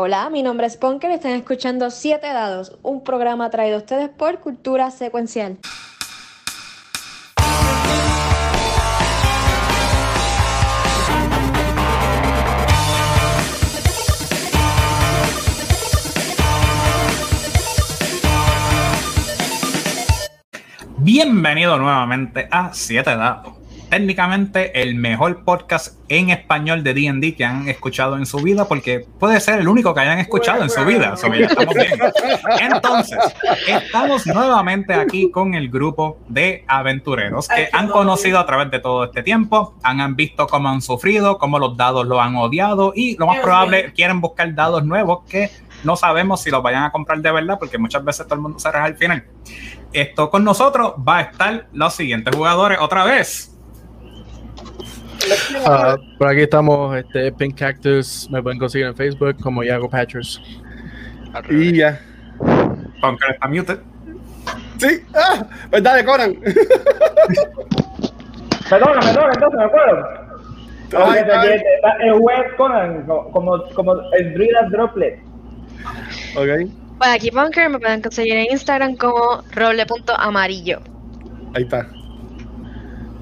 Hola, mi nombre es Ponker y están escuchando 7 Dados, un programa traído a ustedes por Cultura Secuencial. Bienvenido nuevamente a 7 Dados técnicamente el mejor podcast en español de D&D que han escuchado en su vida, porque puede ser el único que hayan escuchado en su vida. estamos bien. Entonces, estamos nuevamente aquí con el grupo de aventureros que han conocido a través de todo este tiempo, han, han visto cómo han sufrido, cómo los dados lo han odiado y lo más probable quieren buscar dados nuevos que no sabemos si los vayan a comprar de verdad, porque muchas veces todo el mundo se reja al final. Esto con nosotros va a estar los siguientes jugadores otra vez. Uh, por aquí estamos, este, Pink Cactus, me pueden conseguir en Facebook como Yago Patchers. Y ya. Aunque está muted. Sí, ah, pues dale, Conan. perdona, perdona, entonces me acuerdo. El web Conan, como, como el Druida Droplet. Ok. Pues aquí Bunker me pueden conseguir en Instagram como roble.amarillo. Ahí está.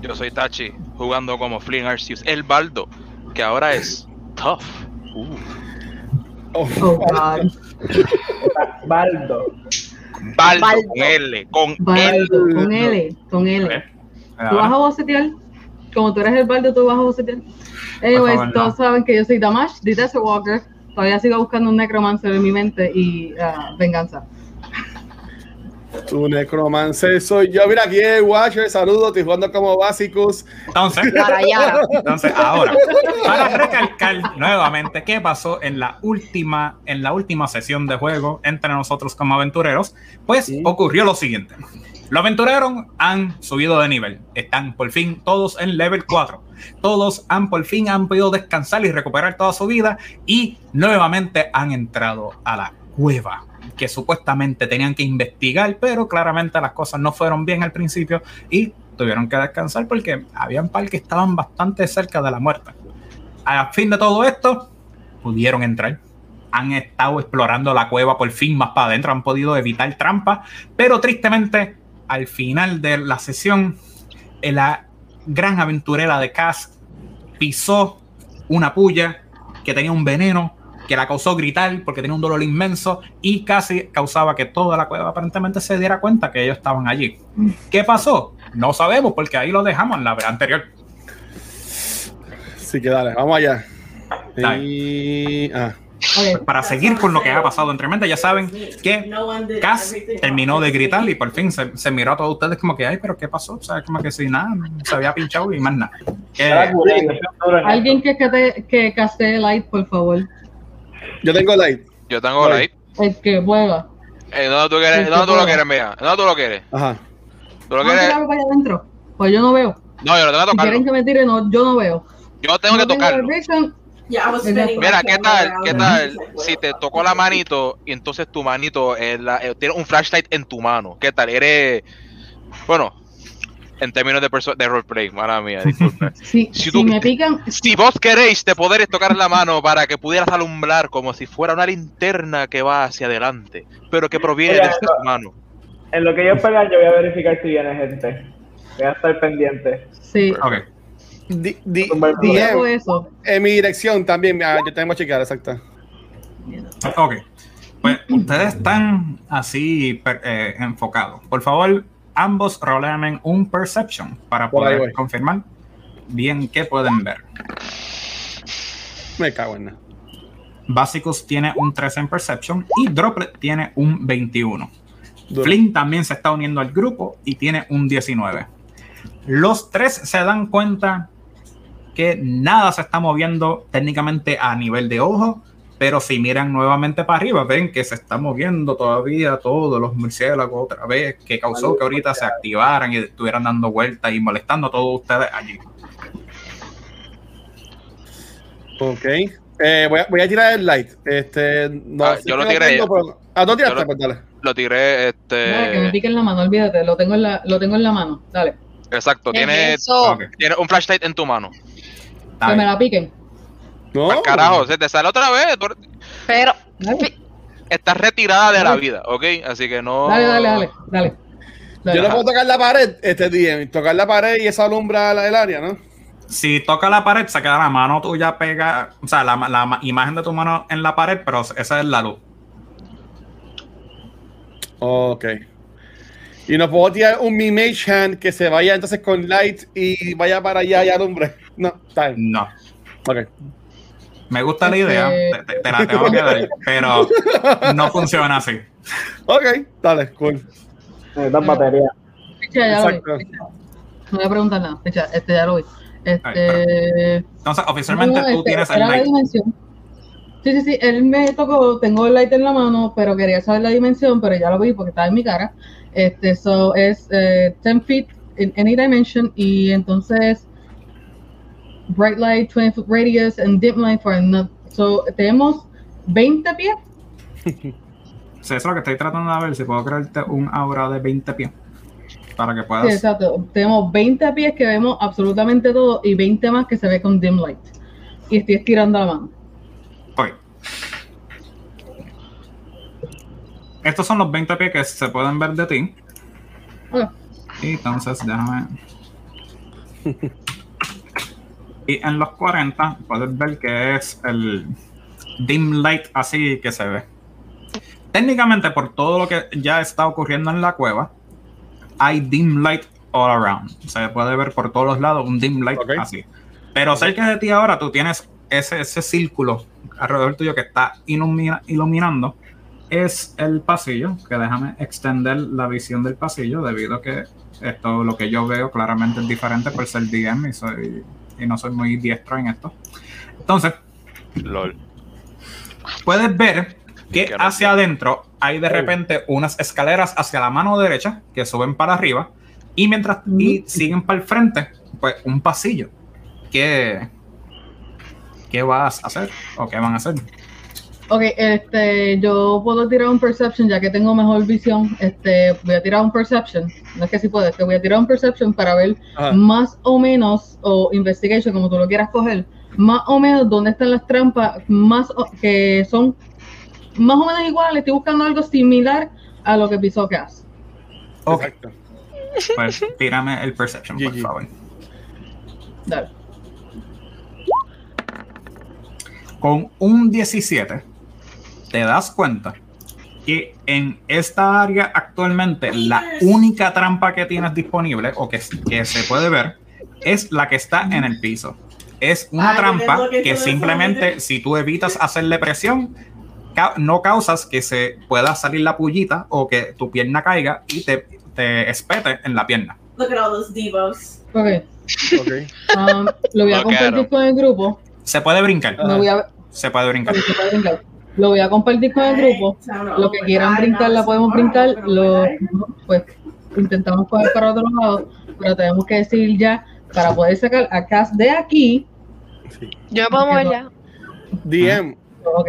Yo soy Tachi, jugando como Flynn Arceus, el Baldo, que ahora es Tough. Uh. Oh, oh God. Baldo. Baldo, con L, con L. Con L, con L. ¿Tú vas a bocetear? Como tú eres el Baldo, tú vas a bocetear. Anyways, todos saben que yo soy Damash, The Desert Walker. Todavía sigo buscando un necromancer en mi mente y uh, venganza. Tu necromancer soy yo. Mira, aquí es Watcher, saludos, estoy jugando como básicos. Entonces, entonces, ahora, para recalcar nuevamente qué pasó en la última, en la última sesión de juego entre nosotros como aventureros, pues ocurrió lo siguiente. Los aventureros han subido de nivel. Están por fin todos en level 4. Todos han por fin han podido descansar y recuperar toda su vida y nuevamente han entrado a la cueva que supuestamente tenían que investigar, pero claramente las cosas no fueron bien al principio y tuvieron que descansar porque habían par que estaban bastante cerca de la muerte. A fin de todo esto, pudieron entrar. Han estado explorando la cueva por fin más para adentro, han podido evitar trampas, pero tristemente al final de la sesión, la gran aventurera de Cass pisó una puya que tenía un veneno que la causó gritar porque tenía un dolor inmenso y casi causaba que toda la cueva aparentemente se diera cuenta que ellos estaban allí. ¿Qué pasó? No sabemos porque ahí lo dejamos en la anterior. Sí que dale, vamos allá. Ah. Pues para seguir con lo que ha pasado entre mente, ya saben que Cass terminó de gritar y por fin se, miró a todos ustedes como que, ay, pero ¿qué pasó? O sea, como que si nada, se había pinchado y más nada. Alguien que, que, que caste light, por favor. Yo tengo light. Yo tengo light. El que juega. Eh, ¿Dónde tú, quieres, ¿dónde tú lo quieres, mía? ¿Dónde tú lo quieres? Ajá. ¿Tú lo quieres? para allá adentro? Pues yo no veo. No, yo no tengo que tocarlo. Si quieren que me tire, no, yo no veo. Yo tengo que tocarlo. Mira, ¿qué tal? ¿Qué tal? Si te tocó la manito y entonces tu manito eh, tiene un flashlight en tu mano. ¿Qué tal? Eres. Bueno, en términos de, de roleplay, mala mía, disculpe. si, si, me pican... si vos queréis, te poderes tocar la mano para que pudieras alumbrar como si fuera una linterna que va hacia adelante, pero que proviene de tu mano. En lo que yo pega, yo voy a verificar si viene gente. Voy a estar pendiente. Sí. Ok. Di, di, eso. En mi dirección también, ah, yo tengo que chequear, exacto. Ok. Pues ustedes están así eh, enfocados. Por favor, ambos rolean un Perception para poder confirmar bien qué pueden ver. Me cago en nada. Básicos tiene un 13 en Perception y Droplet tiene un 21. Flynn también se está uniendo al grupo y tiene un 19. Los tres se dan cuenta que nada se está moviendo técnicamente a nivel de ojo, pero si miran nuevamente para arriba, ven que se está moviendo todavía todos los murciélagos otra vez, que causó que ahorita se activaran y estuvieran dando vueltas y molestando a todos ustedes allí. Ok. Eh, voy, a, voy, a, tirar el light. Este, no, ah, yo lo tiré. ¿A dónde tiraste? Lo, pues dale. Lo tiré, este. Dale, que me pique en la mano, olvídate, lo tengo en la, lo tengo en la mano. Dale. Exacto, tiene, tiene un flashlight en tu mano. Que me la piquen. No. carajo, se te sale otra vez. Pero. Estás retirada de la vida, ¿ok? Así que no. Dale, dale, dale. dale. Yo no puedo tocar la pared este día. Tocar la pared y esa alumbra el área, ¿no? Si toca la pared, se queda la mano tuya pega. O sea, la, la imagen de tu mano en la pared, pero esa es la luz. Ok. Y no puedo tirar un Mi Mage Hand que se vaya entonces con Light y vaya para allá y alumbre. No, está bien. No. Ok. Me gusta la idea, este- te, la tengo que dar, pero no funciona así. Ok, dale, cool. Dan batería. ya lo vi. No voy a preguntar nada. este ya lo vi. Este... Entonces, oficialmente tú este, tienes el light. dimensión. Sí, sí, sí, él me tocó, tengo el light en la mano, pero quería saber la dimensión, pero ya lo vi porque está en mi cara. Este, so es 10 eh, feet in any dimension y entonces bright light, 20 foot radius and dim light for another. So tenemos 20 pies. sí, eso es lo que estoy tratando de ver, si puedo crearte un aura de 20 pies. Para que puedas. Sí, exacto. Tenemos 20 pies que vemos absolutamente todo y 20 más que se ve con dim light. Y estoy estirando la mano. Estos son los 20 pies que se pueden ver de ti. Y entonces, déjame. y en los 40 puedes ver que es el dim light así que se ve. Técnicamente, por todo lo que ya está ocurriendo en la cueva, hay dim light all around. Se puede ver por todos los lados un dim light así. Pero cerca de ti ahora tú tienes ese, ese círculo alrededor tuyo que está iluminando es el pasillo, que déjame extender la visión del pasillo debido a que esto lo que yo veo claramente es diferente por ser DM y, soy, y no soy muy diestro en esto. Entonces, puedes ver que hacia adentro hay de repente unas escaleras hacia la mano derecha que suben para arriba y mientras y siguen para el frente, pues un pasillo. ¿Qué, ¿Qué vas a hacer o qué van a hacer? Ok, este, yo puedo tirar un perception ya que tengo mejor visión. Este, voy a tirar un perception. No es que sí puedo, es que voy a tirar un perception para ver más o menos, o investigation, como tú lo quieras coger, más o menos dónde están las trampas, más que son más o menos iguales. Estoy buscando algo similar a lo que pisó Cass. Ok. Pues tírame el perception, por favor. Dale. Con un 17 te das cuenta que en esta área actualmente la única trampa que tienes disponible o que, que se puede ver es la que está en el piso. Es una trampa que simplemente si tú evitas hacerle presión, no causas que se pueda salir la pullita o que tu pierna caiga y te, te espete en la pierna. Look at all those divos. Ok. okay. Um, lo voy a compartir con el grupo. Se puede brincar. Se puede brincar. Se puede brincar. Lo voy a compartir con el grupo. Lo que quieran brincar, la podemos brincar. Lo, pues intentamos coger para otro lado, pero tenemos que decir ya para poder sacar a Cass de aquí. Yo me puedo mover ya. DM.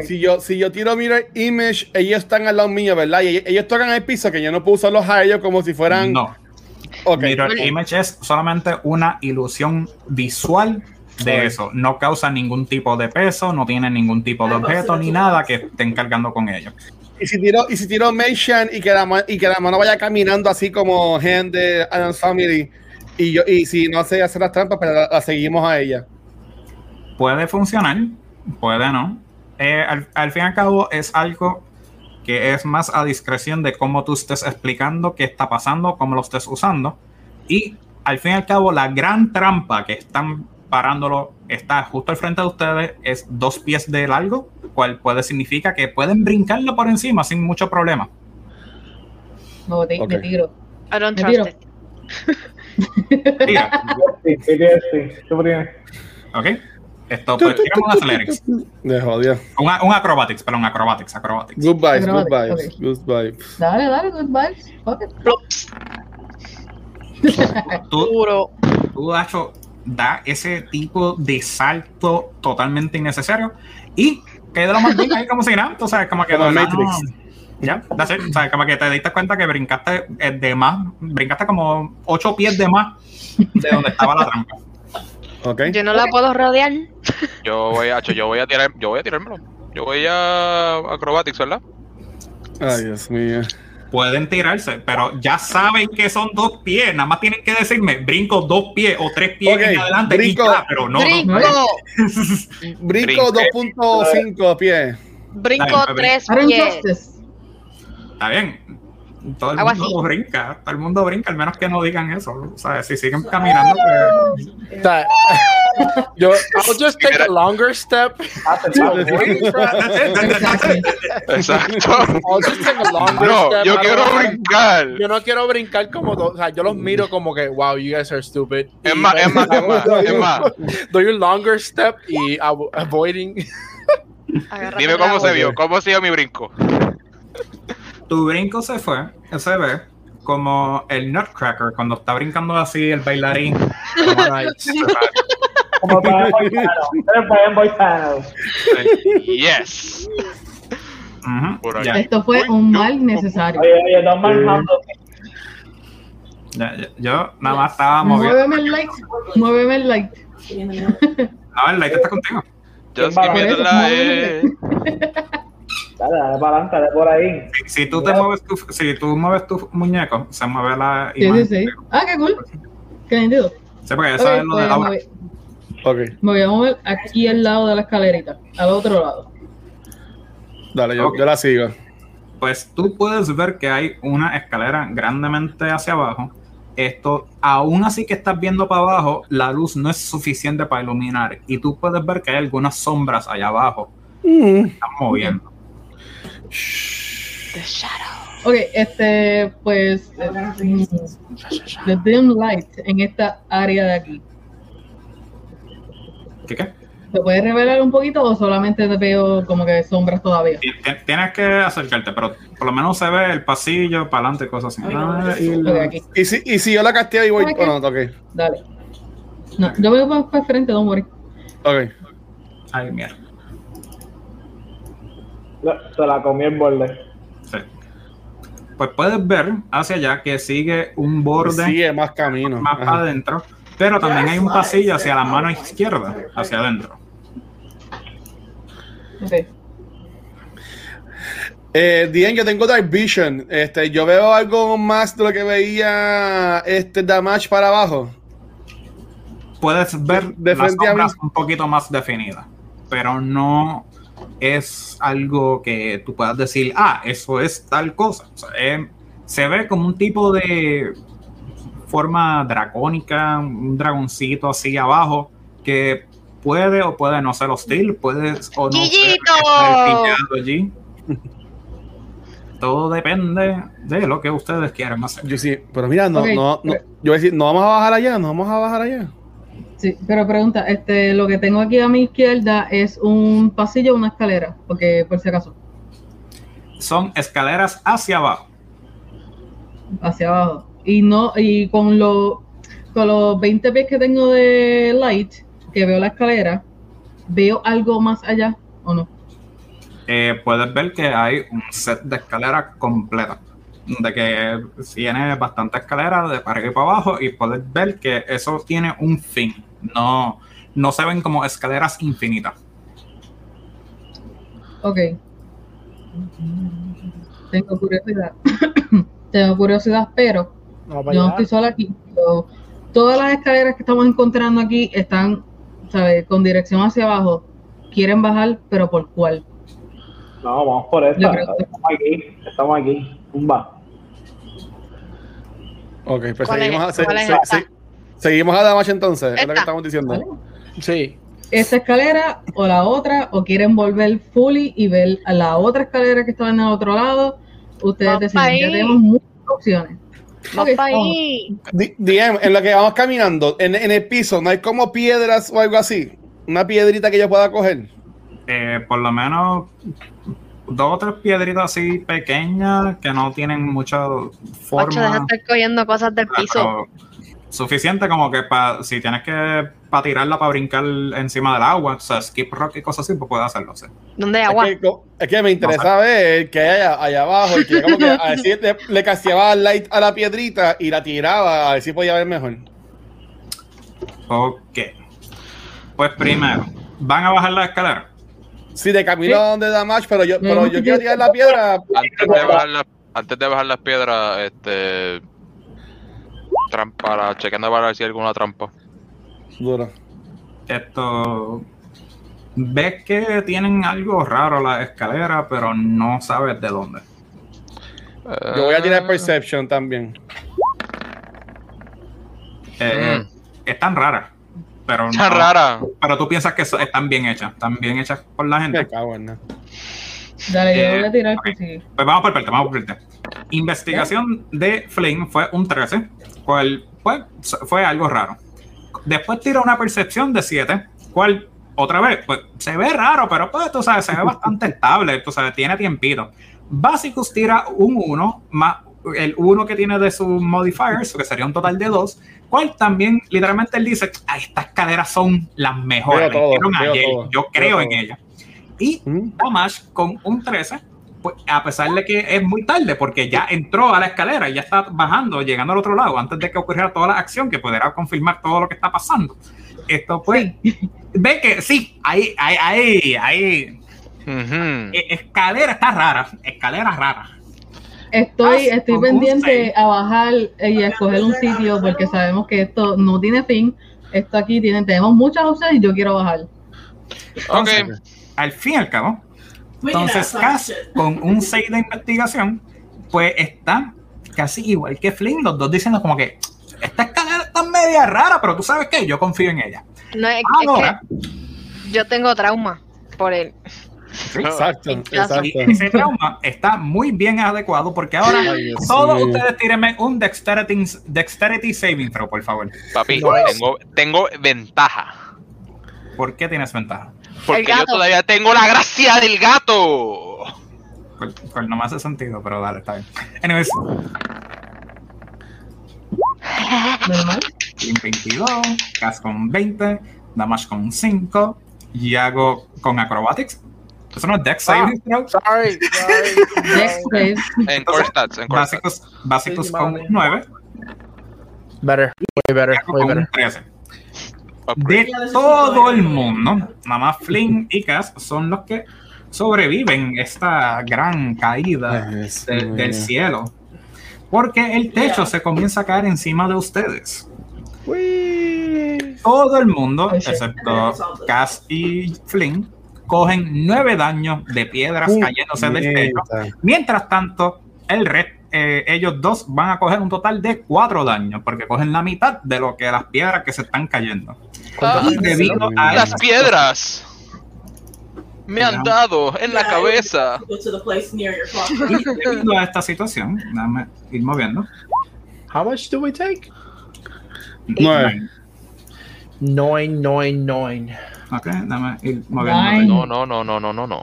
Si yo, si yo tiro Mirror Image, ellos están al lado mío, ¿verdad? Y ellos tocan el piso, que yo no puedo usarlos a ellos como si fueran. No. Mirror Image es solamente una ilusión visual de eso. No causa ningún tipo de peso, no tiene ningún tipo de objeto ni nada que estén cargando con ellos. Y si tiro, y si tiro Mayhan y que la y que la mano vaya caminando así como gente de Adam's Family y yo y si no sé hacer las trampas, pero pues la, seguimos a ella. Puede funcionar, puede no. Eh, al, fin y al cabo es algo que es más a discreción de cómo tú estés explicando qué está pasando, cómo lo estés usando. Y al fin y al cabo, la gran trampa que están parándolo está justo al frente de ustedes, es dos pies de largo, cual puede significar que pueden brincarlo por encima sin mucho problema. No, te, me tiro. I don't trust it. Ok. Esto, pues, tiramos un athletics. De. Un, un acrobatics, perdón, acrobatics, acrobatics. Good vibes, good vibes, good vibes. Dale, dale, good vibes. Okay. Tú, tú, hecho da ese tipo de salto totalmente innecesario y queda lo más bien ahí como si nada, o sea, como que como Matrix. ya, o sea, como que te diste cuenta que brincaste eh, de más, brincaste como ocho pies de más de donde estaba la trampa. Okay. Yo no la puedo rodear. Yo voy a, yo voy a tirar, yo voy a tirármelo. Yo voy a acrobatics, ¿verdad? Ay, Dios mío. Pueden tirarse, pero ya saben que son dos pies. Nada más tienen que decirme, brinco dos pies o tres pies en adelante brinco. y ya, pero no. no. Brinco, Brinco Brinque. 2.5 pies. brinco tres pies. Está bien. Todo el Algo mundo así. brinca, todo el mundo brinca, al menos que no digan eso. O sea, si siguen caminando, pues, O sea, yo, I'll just take a longer step. Exacto. I'll just take a longer No, step. yo quiero brincar. Yo no quiero brincar como, o sea, yo los miro como que, wow, you guys are stupid. Es Y- más, es más, es más, es más. Doy un longer step y avo- avoiding. Dime cómo se vio, cómo se vio mi brinco. Tu brinco se fue, se ve como el Nutcracker cuando está brincando así el bailarín. Como para. Yes. Por ahí. ya, Esto fue un yo- mal necesario. Oye, oye, Manhunt. ya, ya, yo nada más estaba moviendo. Muéveme el light. Muéveme el light. No, el light está contigo. Just give me the light. Dale, dale para adelante, dale por ahí. Si, si tú te mueves tu, si tú mueves tu muñeco, se mueve la Sí, sí, imagen. sí. Ah, qué cool. Qué nítido. Sí, porque eso Ok, es lo de pues, ahora. me, voy, Ok, me voy a mover aquí al lado de la escalerita. Al otro lado. dale, yo, la sigo. Pues tú puedes ver que hay una escalera grandemente hacia abajo. Esto, aún así que estás viendo para abajo, la luz no es suficiente para iluminar. Y tú puedes ver que hay algunas sombras allá abajo. Mm. Están moviendo. The shadow. Ok, este, pues. eh, mm, The dim light en esta área de aquí. ¿Qué qué? ¿Se puede revelar un poquito o solamente te veo como que sombras todavía? Ti- ti- Tienes que acercarte, pero por lo menos se ve el pasillo para adelante, cosas así. Ah, y la-. Y si, y si yo la casteo y voy. Ok. Bueno, ok. Dale. No, yo voy para, para el frente, don't worry. Ok. Ay, mierda. Se la comió el borde. Sí. Pues puedes ver hacia allá que sigue un borde Sigue más camino. más Ajá. para adentro, pero también hay un pasillo hacia la mano izquierda, hacia adentro. Ok. Eh, Dien, yo tengo Dark Vision. Este, yo veo algo más de lo que veía este Damage para abajo. Puedes ver De las sombras un poquito más definidas, pero no es algo que tú puedas decir, ah, eso es tal cosa. O sea, eh, se ve como un tipo de forma dracónica, un dragoncito así abajo, que puede o puede no ser hostil, puede o no ser allí. Todo depende de lo que ustedes quieran hacer. Yo sí, pero mira, no, no, no. Yo voy a decir, no vamos a bajar allá, no vamos a bajar allá. Sí, pero pregunta, este, lo que tengo aquí a mi izquierda es un pasillo o una escalera, porque por si acaso, Son escaleras hacia abajo. hacia abajo. Y no, y con los con los 20 pies que tengo de light, que veo la escalera, veo algo más allá o no. eh, puedes ver que hay un set de escaleras completa. De que tiene bastante escalera de para arriba y para abajo y puedes ver que eso tiene un fin. No, no se ven como escaleras infinitas. Ok. Tengo curiosidad. tengo curiosidad, pero No, yo no estoy sola aquí. Yo- todas las escaleras que estamos encontrando aquí están, ¿sabes? Con dirección hacia abajo. Quieren bajar, pero ¿por cuál? No, vamos por esta. Estamos aquí. Estamos aquí. Pumba. Ok, pues ¿Cuál es seguimos, a, se- ¿Cuál es se- seguimos a Damage entonces, es lo que Esta. estamos diciendo. ¿Vale? Sí. esta escalera o la otra, o quieren volver fully y ver a la otra escalera que estaba en el otro lado. Ustedes deciden, ya tenemos muchas opciones. Vamos Ok, pa' vamos. ahí. Di- DM, en lo que vamos caminando, en, en el piso, ¿no hay como piedras o algo así? Una piedrita que yo pueda coger. Eh, por lo menos dos o tres piedritas así pequeñas que no tienen mucha Ocho, deja forma. de estar cogiendo cosas del piso. suficiente como que pa, si tienes que para tirarla para brincar encima del agua, o sea, skip rock y cosas así, pues puedes hacerlo. sí. ¿Dónde hay Es agua? que, es que me interesa ver qué hay allá, allá abajo. Y que como que a ver si le, le casteaba light a la piedrita y la tiraba a ver si podía ver mejor. Ok. Pues primero, ¿van a bajar la escalera? Sí, de camino a donde da match, pero yo, pero yo quiero tirar la piedra. Antes de bajar, la, antes de bajar las piedras, este. Trampa, la, chequeando para ver si hay alguna trampa. Duro. Esto. Ves que tienen algo raro la escalera, pero no sabes de dónde. Yo voy a tirar Perception también. Eh, Mm. Están raras. Pero Está no- rara. Pero tú piensas que están bien hechas. Están bien hechas por la gente. Cago. Dale, yo Eh, voy a tirar ok. que sí. Pues vamos por parte, vamos por parte. Investigación de Flynn fue un 13, cual pues, fue algo raro. Después tira una percepción de 7, cual otra vez, pues se ve raro, pero pues tú sabes, se ve bastante estable, tú sabes, tiene tiempito. Básicos tira un 1 más el 1 que tiene de sus modifiers, que sería un total de 2, cual también literalmente él dice, "Ah, estas caderas son las mejores, todo, ayer, todo, yo creo en ellas. Y. Damash con un 13, pues, a pesar de que es muy tarde, porque ya entró a la escalera y ya está bajando, llegando al otro lado, antes de que ocurriera toda la acción, que pudiera confirmar todo lo que está pasando. Esto pues, ve que sí, ahí, ahí, ahí, ahí, Ujú. e- escalera está rara, escalera rara. Estoy, Ah, estoy pendiente a bajar y a escoger un sitio porque sabemos que esto no tiene fin. Esto aquí tiene, tenemos muchas opciones y yo quiero bajar. Ok. Al fin y al cabo, entonces Cass con un 6 de investigación, pues está casi igual que Flynn, los dos diciendo como que esta escalera está media rara, pero tú sabes que yo confío en ella. No, es, es Ahora, que yo tengo trauma por él. Exacto, y exacto. ese trauma está muy bien adecuado porque ahora Ay, todos ustedes tírenme un dexterity, dexterity saving throw, por favor. Papi, tengo, tengo ventaja. ¿Por qué tienes ventaja? Porque El yo gato. todavía tengo la gracia del gato. Pues, pues no me hace sentido, pero dale, está bien. Anyways, ¿Normal? Flynn 22, Cass con 20, Damash con 5, y hago con acrobatics. Eso no es dex saving throw. Sorry, sorry. Next phase. En core stats, en core stats. Básicos, básicos con 9, Better, way better, way con better. 13. Upgrade. De todo el mundo, nada más Flynn y Cass son los que sobreviven esta gran caída Dios de- del cielo. Porque el techo se comienza a caer encima de ustedes. Todo el mundo, shit. excepto Cass y Flynn, cogen nueve daños de piedras cayéndose del techo. Mientras tanto, el red, eh, ellos dos van a coger un total de cuatro daños, porque cogen la mitad de lo que las piedras que se están cayendo. Ah, Y debido a las piedras me han dado en la cabeza. Y debido a esta situación, déjame ir moviendo. How much do we take? Nueve. Nine, nine, nine. Ok, ir moviendo. Nine. No, no, no, no, no, no, no.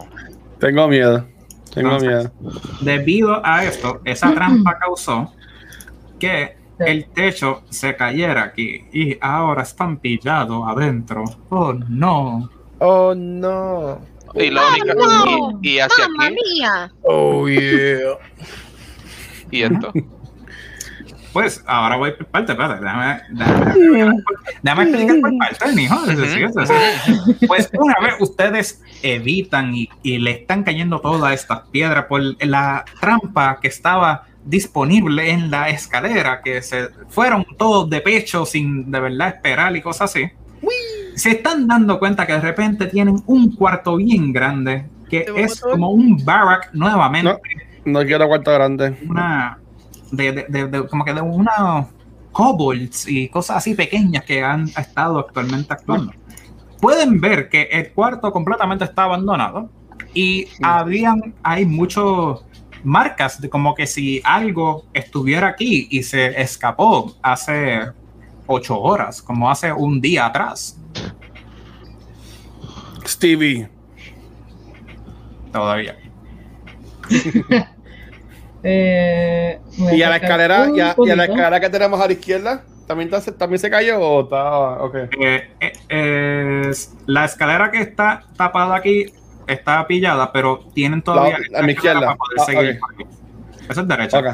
Tengo miedo. Tengo Entonces, miedo. Debido a esto, esa trampa causó que el techo se cayera aquí y ahora están pillados adentro. Oh no. Oh no. Y la única. no! Y, y hacia ¡Mamma aquí. mía! Oh yeah. Y esto. Pues ahora voy por parte, espérate, déjame, déjame, déjame explicar por parte, mijo. Sí, sí, sí. Pues una vez ustedes evitan y, y le están cayendo todas estas piedras por la trampa que estaba disponible en la escalera, que se fueron todos de pecho sin de verdad esperar y cosas así. Se están dando cuenta que de repente tienen un cuarto bien grande, que es como un barrack nuevamente No quiero cuarto grande. una de, de- de- como que de una kobolds y cosas así pequeñas que han estado actualmente actuando. Pueden ver que el cuarto completamente está abandonado y habían hay muchas marcas de como que si algo estuviera aquí y se escapó hace ocho horas, como hace un día atrás. Stevie. Todavía. Eh, Y a la escalera, y a, y a la escalera que tenemos a la izquierda, ¿también, está- también se cayó o está. Ok. Eh, eh, la escalera que está tapada aquí está pillada, pero tienen todavía La- a mi izquierda. para poder Ah, seguir ok. por aquí. Esa es derecha. Ok.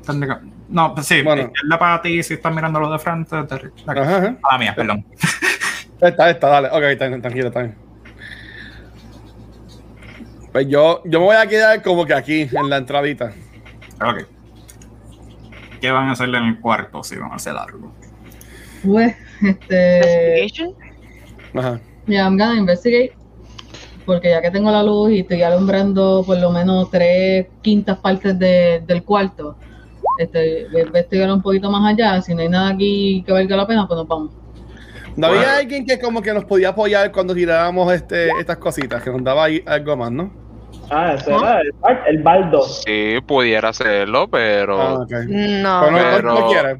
Están de- No, pues sí, Bueno. izquierda para ti si estás mirando lo de frente, derecha. Ajá, ajá. Ah, mía, perdón. Está, está, dale. Ok, está, tranquilo, está bien. Pues yo, yo me voy a quedar como que aquí, en la entradita. Ok. ¿Qué van a hacerle en el cuarto si van a hacer algo? Pues, este. Ajá. Ya, I'm gonna investigate. Porque ya que tengo la luz y estoy alumbrando por lo menos tres quintas partes del cuarto, este, voy a investigar un poquito más allá. Si no hay nada aquí que valga la pena, pues nos vamos. ¿No había alguien que como que nos podía apoyar cuando tirábamos este, estas cositas? Que nos daba algo más, ¿no? Ah, ese era el, el, baldo. Sí, pudiera hacerlo, pero. Ah, no, pero no, quiere.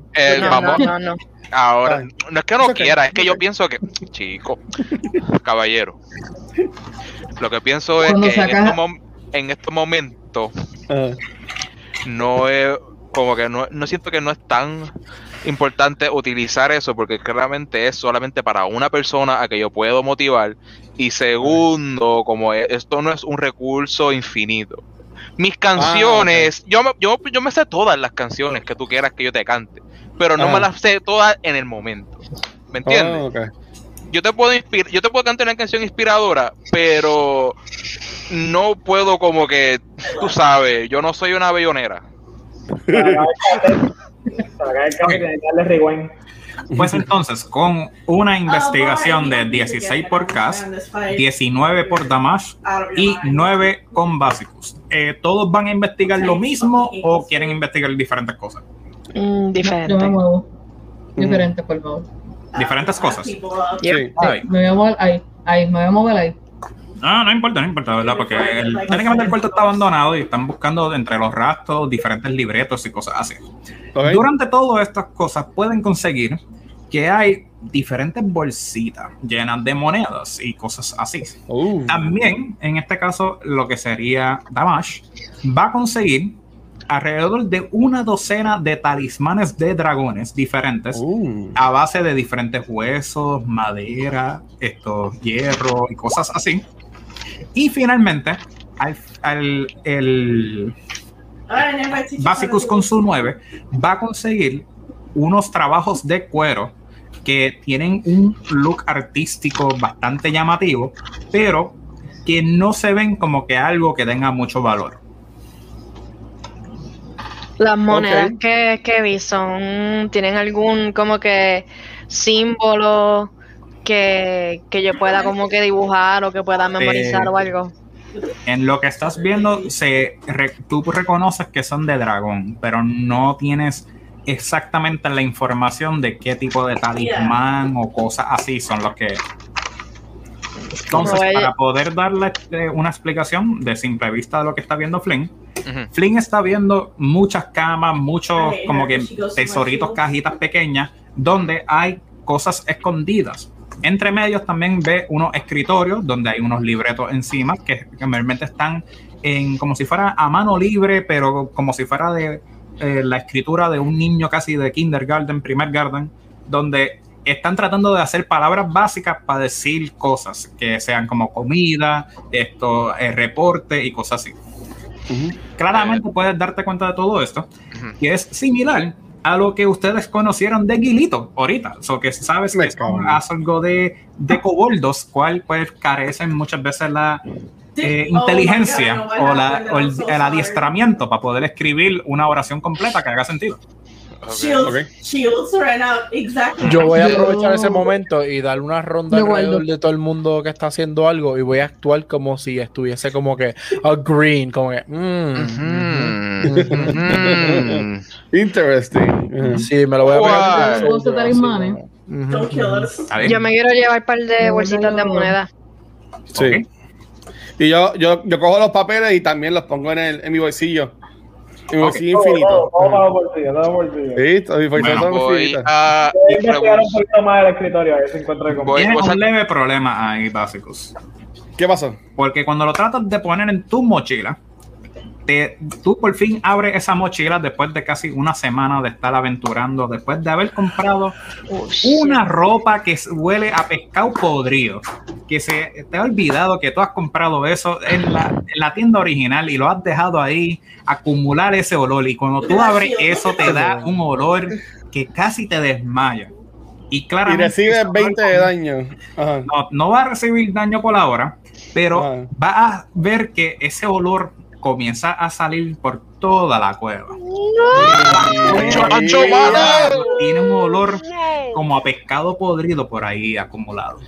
vamos, no, no, Ahora, no es que no quiera, es que yo pienso que. Chico, caballero. Lo que pienso es que en, estos, momentos. No es. Como que no, no siento que no es tan importante utilizar eso porque claramente es solamente para una persona a que yo puedo motivar y segundo, como e, esto no es un recurso infinito. Mis canciones, ah, yo, me, yo, yo me sé todas las canciones que tú quieras que yo te cante, pero no me las sé todas en el momento. ¿Me entiendes? Oh, yo te puedo inspirar, yo te puedo cantar una canción inspiradora, pero no puedo como que, tú sabes, yo no soy una bellonera. Pues entonces, con una investigación de 16 por cast, 19 por Damash y 9 con básicos, eh, ¿todos van a investigar lo mismo o quieren investigar diferentes cosas? Mm, diferente. me muevo. Diferente, por favor. Diferentes cosas. Sí. Me voy a mover ahí. Ahí, me voy a mover ahí. No, no importa, no importa, ¿verdad? Porque el, técnicamente el cuarto está abandonado y están buscando entre los rastros diferentes libretos y cosas así. Durante todas estas cosas pueden conseguir que hay diferentes bolsitas llenas de monedas y cosas así. Uh. También, en este caso, lo que sería Damash va a conseguir alrededor de una docena de talismanes de dragones diferentes uh. a base de diferentes huesos, madera, estos hierro y cosas así. Y finalmente, al, el Básicos con su 9 va a conseguir unos trabajos de cuero que tienen un look artístico bastante llamativo, pero que no se ven como que algo que tenga mucho valor. Las monedas que, que vi son, tienen algún como que símbolo que, yo pueda como que dibujar o que pueda memorizar o algo. En lo que estás viendo, se, tú reconoces que son de dragón, pero no tienes exactamente la información de qué tipo de talismán o cosas así son los que... Entonces, para poder darle eh, una explicación de simple vista de lo que está viendo Flynn, Flynn está viendo muchas camas, muchos como que tesoritos, cajitas pequeñas, donde hay cosas escondidas. Entre medios también ve unos escritorios donde hay unos libretos encima que realmente están en como si fuera a mano libre, pero como si fuera de eh, la escritura de un niño casi de kindergarten, primer garden, donde están tratando de hacer palabras básicas para decir cosas que sean como comida, esto, eh, reporte y cosas así. Claramente puedes darte cuenta de todo esto, que es similar a lo que ustedes conocieron de Guilito ahorita. O que sabes que es algo de, de coboldos, cual pues carecen muchas veces la eh, inteligencia o, la, o el, el, adiestramiento para poder escribir una oración completa que haga sentido. Yo voy a aprovechar ese momento y darle una ronda alrededor de todo el mundo que está haciendo algo y voy a actuar como si estuviese como que a green, como que. Mm, Interesting. Sí, me lo voy a pegar. Yo me quiero llevar un par de bolsitas de moneda. Sí. Y yo, yo, yo cojo los papeles y también los pongo en, el, en mi bolsillo. En mi bolsillo infinito. Todo, bolsillo, todo bolsillo. Sí, todo mi bolsillo bueno, voy a investigar un poquito más el escritorio, a ver si encuentro como. Tienes un leve problema ahí, básicos. ¿Qué pasó? Porque cuando lo tratas de poner en tu mochila, tú por fin abres esa mochila después de casi una semana de estar aventurando, después de haber comprado una ropa que huele a pescado podrido, que se te ha olvidado que tú has comprado eso en la, tienda original y lo has dejado ahí acumular ese olor y cuando tú abres eso te da un olor que casi te desmaya. Y claramente. Y recibe 20 de daño. No, no va a recibir daño por ahora, pero va a ver que ese olor comienza a salir por toda la cueva. Tiene un olor como a pescado podrido por ahí acumulado.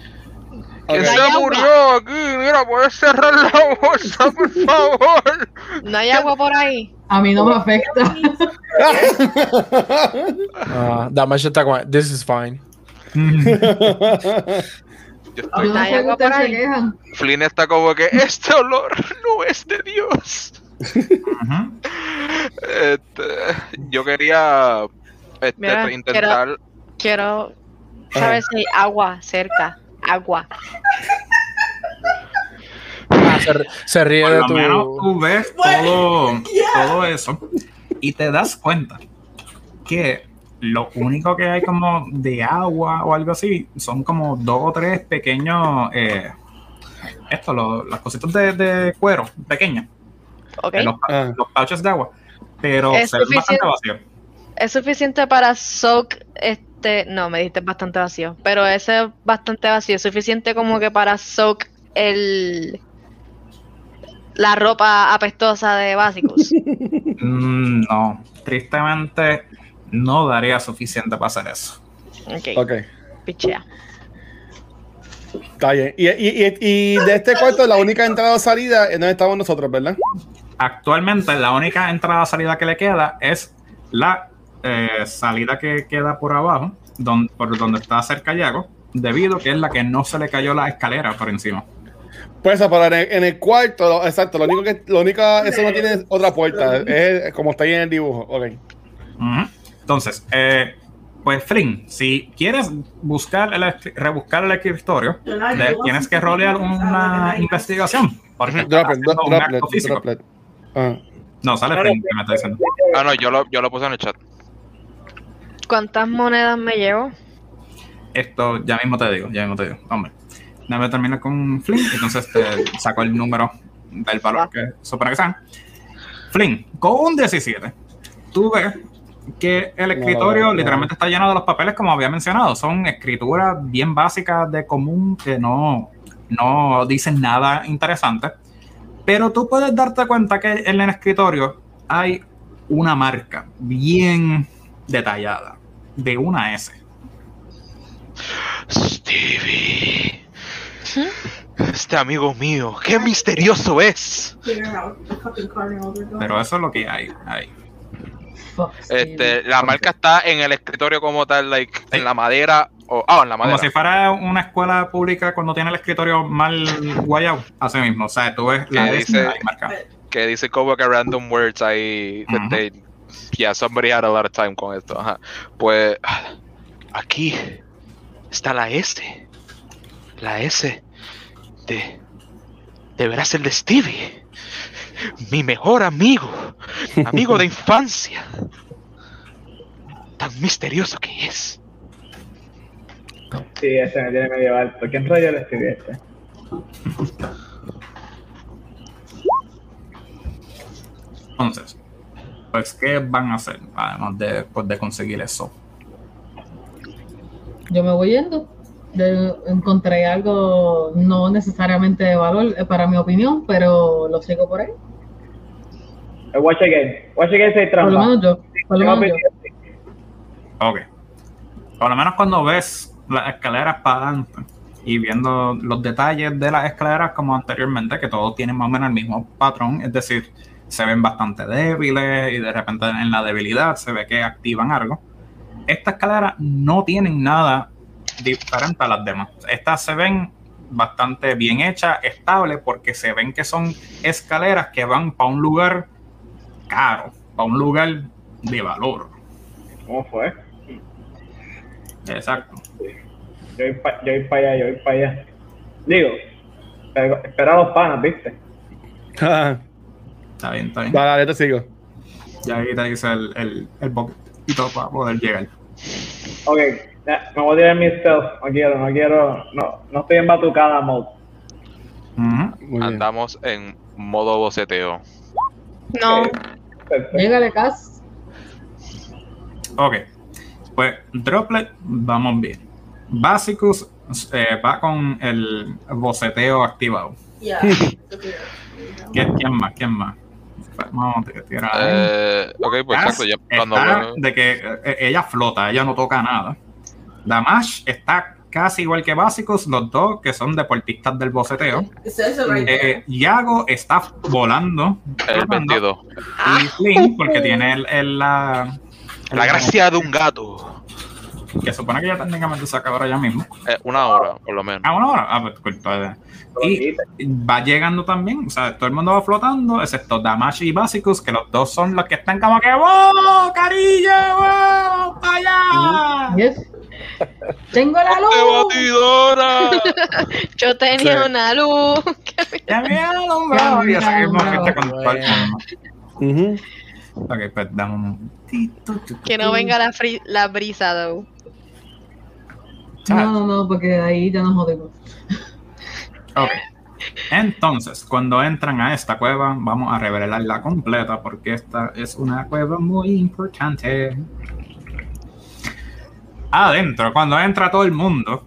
Que se murió aquí, mira, puedes cerrar la bolsa, por favor. No hay agua por ahí. A mí no me afecta. uh, that much attack. This is fine. Flynn está como que este olor no es de Dios. este, yo quería este, intentar. Quiero, saber si hay agua cerca. Agua. Ah, se, ríe Por de lo tu. menos tú ves todo, todo eso y te das cuenta que lo único que hay como de agua o algo así son como dos o tres pequeños eh, esto, las cositas de, cuero pequeñas. Los, ah. los, pouches de agua. Pero es bastante vacío es suficiente para soak este no me dijiste bastante vacío pero ese es bastante vacío es suficiente como que para soak el la ropa apestosa de básicos. Mm, no tristemente no daría suficiente para hacer eso. Ok. okay. Pichea. Está bien. Y, y, y, de este cuarto, la única entrada o salida es donde estamos nosotros, ¿verdad? Actualmente, la única entrada o salida que le queda es la eh, salida que queda por abajo, donde, por donde está cerca Yago, debido que es la que no se le cayó la escalera por encima. Pues en el, en el cuarto, exacto, lo único que, lo único, eso no tiene otra puerta, es como está ahí en el dibujo, ok. Entonces, eh, pues Flynn, si quieres buscar el, rebuscar el escritorio, tienes que rolear una investigación. Porque droplet, droplet, ah. No, sale Flynn, que me está diciendo. Ah, no, yo lo, yo lo puse en el chat. ¿Cuántas monedas me llevo? Esto ya mismo te digo, ya mismo te digo. Hombre, déjame terminar con Flynn, entonces te saco el número del valor que supone que sean. Flynn, con un 17, tú ves que el escritorio literalmente está lleno de los papeles, como había mencionado. Son escrituras bien básicas de común que no, no dicen nada interesante. Pero tú puedes darte cuenta que en el escritorio hay una marca bien detallada de una S. Stevie. Este amigo mío, qué misterioso es. Pero eso es lo que hay ahí. Este, la marca está en el escritorio como tal, like, en la madera. O, ah, en la madera. Como si fuera una escuela pública cuando tiene el escritorio mal guayado. Así mismo. O sea, tú ves la dice, marca. Que dice como que random words ahí. yeah, somebody had a lot of time con esto. Pues aquí está la S. La S de. Deberá ser de Stevie mi mejor amigo, amigo de infancia, tan misterioso que es. Sí, ese me tiene medio alto. ¿Quién rayo le escribió este? Entonces, pues, ¿qué van a hacer además de, pues, de conseguir eso? Yo me voy yendo. encontré algo no necesariamente de valor eh, para mi opinión, pero lo sigo por ahí. Watch again. Watch again se trampa. Por lo menos yo. Por lo menos yo. Ok. Por lo menos cuando ves las escaleras para adelante y viendo los detalles de las escaleras como anteriormente, que todos tienen más o menos el mismo patrón, es decir, se ven bastante débiles y de repente en la debilidad se ve que activan algo. Estas escaleras no tienen nada diferente a las demás. Estas se ven bastante bien hechas, estables, porque se ven que son escaleras que van para un lugar caro, para un lugar de valor. ¿Cómo fue? Exacto. Yo voy para allá, yo voy para allá. Digo, espera los panas, ¿viste? está bien, está bien. Dale, te sigo. Ya ahí te dice el, el, el poquito para poder llegar. Ok, me voy a tirar mi stealth. No quiero, no quiero. No, no estoy en batucada mode. Andamos en modo boceteo. No. Llegale, Cas. Ok. Pues Droplet, vamos bien. Basicus eh, va con el boceteo activado. ¿Quién, más? ¿Quién más? Vamos a tirar. Eh, ok, pues exacto. Ya, cuando de que eh, ella flota, ella no toca nada. Damash está casi igual que Básicos, los dos que son deportistas del boceteo. Eh, Yago está volando. El 22. Y Flynn, porque tiene el, la, la gracia de un gato. Que supone que ya técnicamente se acaba ahora ya mismo. Eh, una hora, por lo menos. Ah, una hora. Ah, pues, y va llegando también, o sea, todo el mundo va flotando, excepto Damashi y Básicos, que los dos son los que están como que ¡Wow! ¡Carillo! ¡Wow! ¡Allá! Yes. Tengo la luz. batidora! Yo tenía sí. una luz. Ya había alumbrado. Y seguimos gente con el. Ok, pues dame un momentito. Que no venga la, la brisa, though. No, no, no, porque ahí ya nos jodemos. Ok. Entonces, cuando entran a esta cueva, vamos a revelarla completa porque esta es una cueva muy importante. Adentro, cuando entra todo el mundo,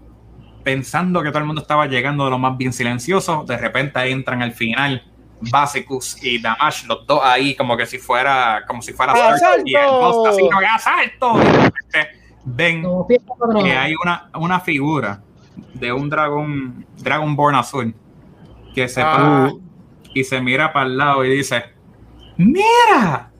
pensando que todo el mundo estaba llegando de lo más bien silencioso, de repente entran al final Basicus y Damash, los dos ahí como que si fuera como si fuera ¡Asalto! y el asalto y de repente ven que hay una, una figura de un dragón Dragonborn azul que se Ah. y se mira para el lado y dice mira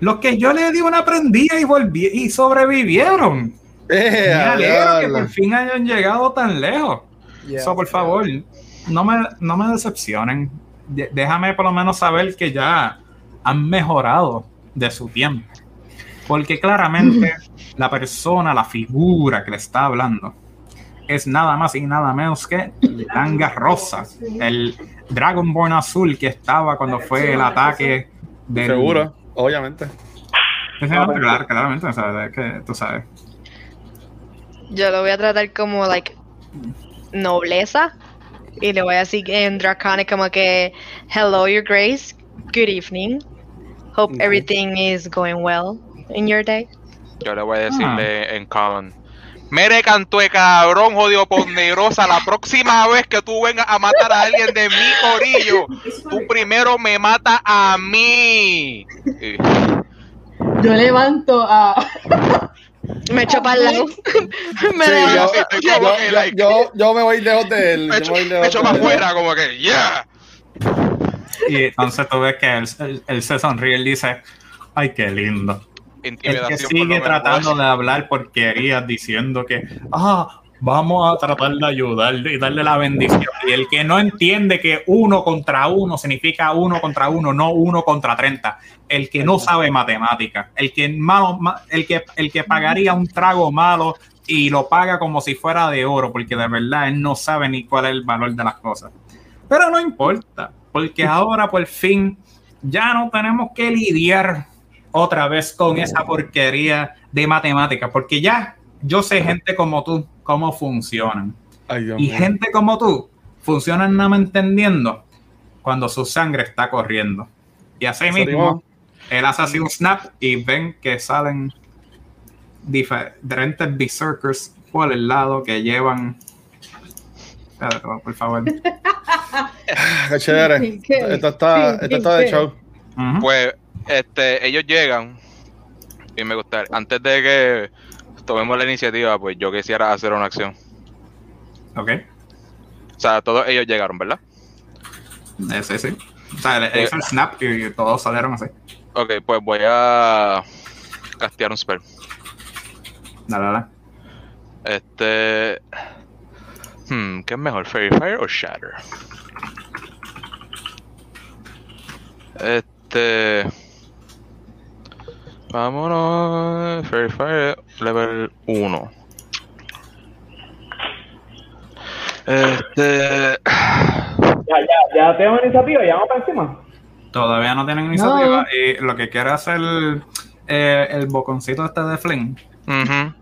los que yo le di una prendida y volví y sobrevivieron Eh, me alegro que por fin hayan llegado tan lejos Yeah, So, por favor, no me, no me decepcionen. De- déjame por lo menos saber que ya han mejorado de su tiempo. Porque claramente la persona, la figura que le está hablando, es nada más y nada menos que Langa Rosa, el Dragonborn azul que estaba cuando fue el ataque del. Seguro, obviamente. Sí, no, claro, claramente, o sea, es que tú sabes. Yo lo voy a tratar como, like, nobleza. Y le voy a decir en Draconic como que, hello, your grace, good evening. Hope everything is going well in your day. Yo le voy a decirle en common. Mere cantue cabrón, jodido ponderosa. La próxima vez que tú vengas a matar a alguien de mi corillo, tú primero me mata a mí. Yo levanto a. Me echo para el lado. me Sí, yo, yo, que, yo- like- yo- yo me voy lejos de él. me de para afuera, como que, yeah. Y entonces tú ves que él, él- él se sonríe y él dice: Ay, qué lindo. El que sigue tratando de hablar porquerías diciendo que, ah, vamos a tratar de ayudarle y darle la bendición. Y el que no entiende que uno contra uno significa uno contra uno, no uno contra 30. El que no sabe matemáticas, el que, malo, ma- el que, el que pagaría un trago malo y lo paga como si fuera de oro, porque de verdad él no sabe ni cuál es el valor de las cosas. Pero no importa, porque ahora por fin ya no tenemos que lidiar otra vez con esa porquería de matemáticas, porque ya yo sé gente como tú cómo funcionan. Ay, Y gente como tú funcionan nada más entendiendo cuando su sangre está corriendo. Y así Eso mismo, él hace así un snap y ven que salen diferentes berserkers por el lado que llevan. Espérate, por favor. Qué chévere. ¿Qué? Esto está, esto está de show. Pues, este, ellos llegan y me gustaría, antes de que tomemos la iniciativa, pues yo quisiera hacer una acción. Ok. O sea, todos ellos llegaron, ¿verdad? Eh, Sí, sí. O sea, hizo el snap y todos salieron así. Ok, pues voy a castear un spell. Dale, dale. Este. Hmm, ¿qué es mejor? ¿Fairy Fire o Shatter? Este. Vámonos. Fairy Fire, level 1. Este. Ya, ya, ya tengo iniciativa, ya vamos para encima. Todavía no tienen iniciativa. Y lo que quiere hacer eh, el boconcito este de Flynn. Está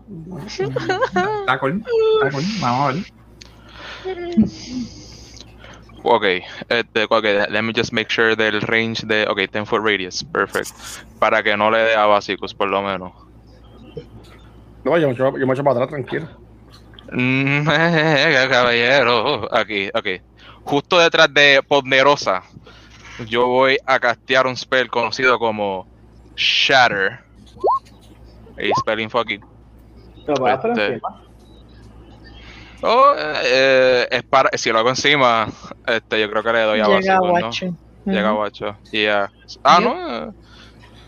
cool. Está cool. Vamos a ver. Ok, este, ok, let me just make sure del range de, ok, 10 foot radius, perfect. Para que no le dé a básicos, por lo menos. No, yo me echo, yo me echo para atrás, tranquilo. Mm, caballero. Aquí, ok. Justo detrás de Ponderosa, yo voy a castear un spell conocido como Shatter. Y spell info aquí. Este, oh, eh, es para, si lo hago encima, este, yo creo que le doy a Llega guacho. ¿no? Llega guacho. Y ya. Ah, no.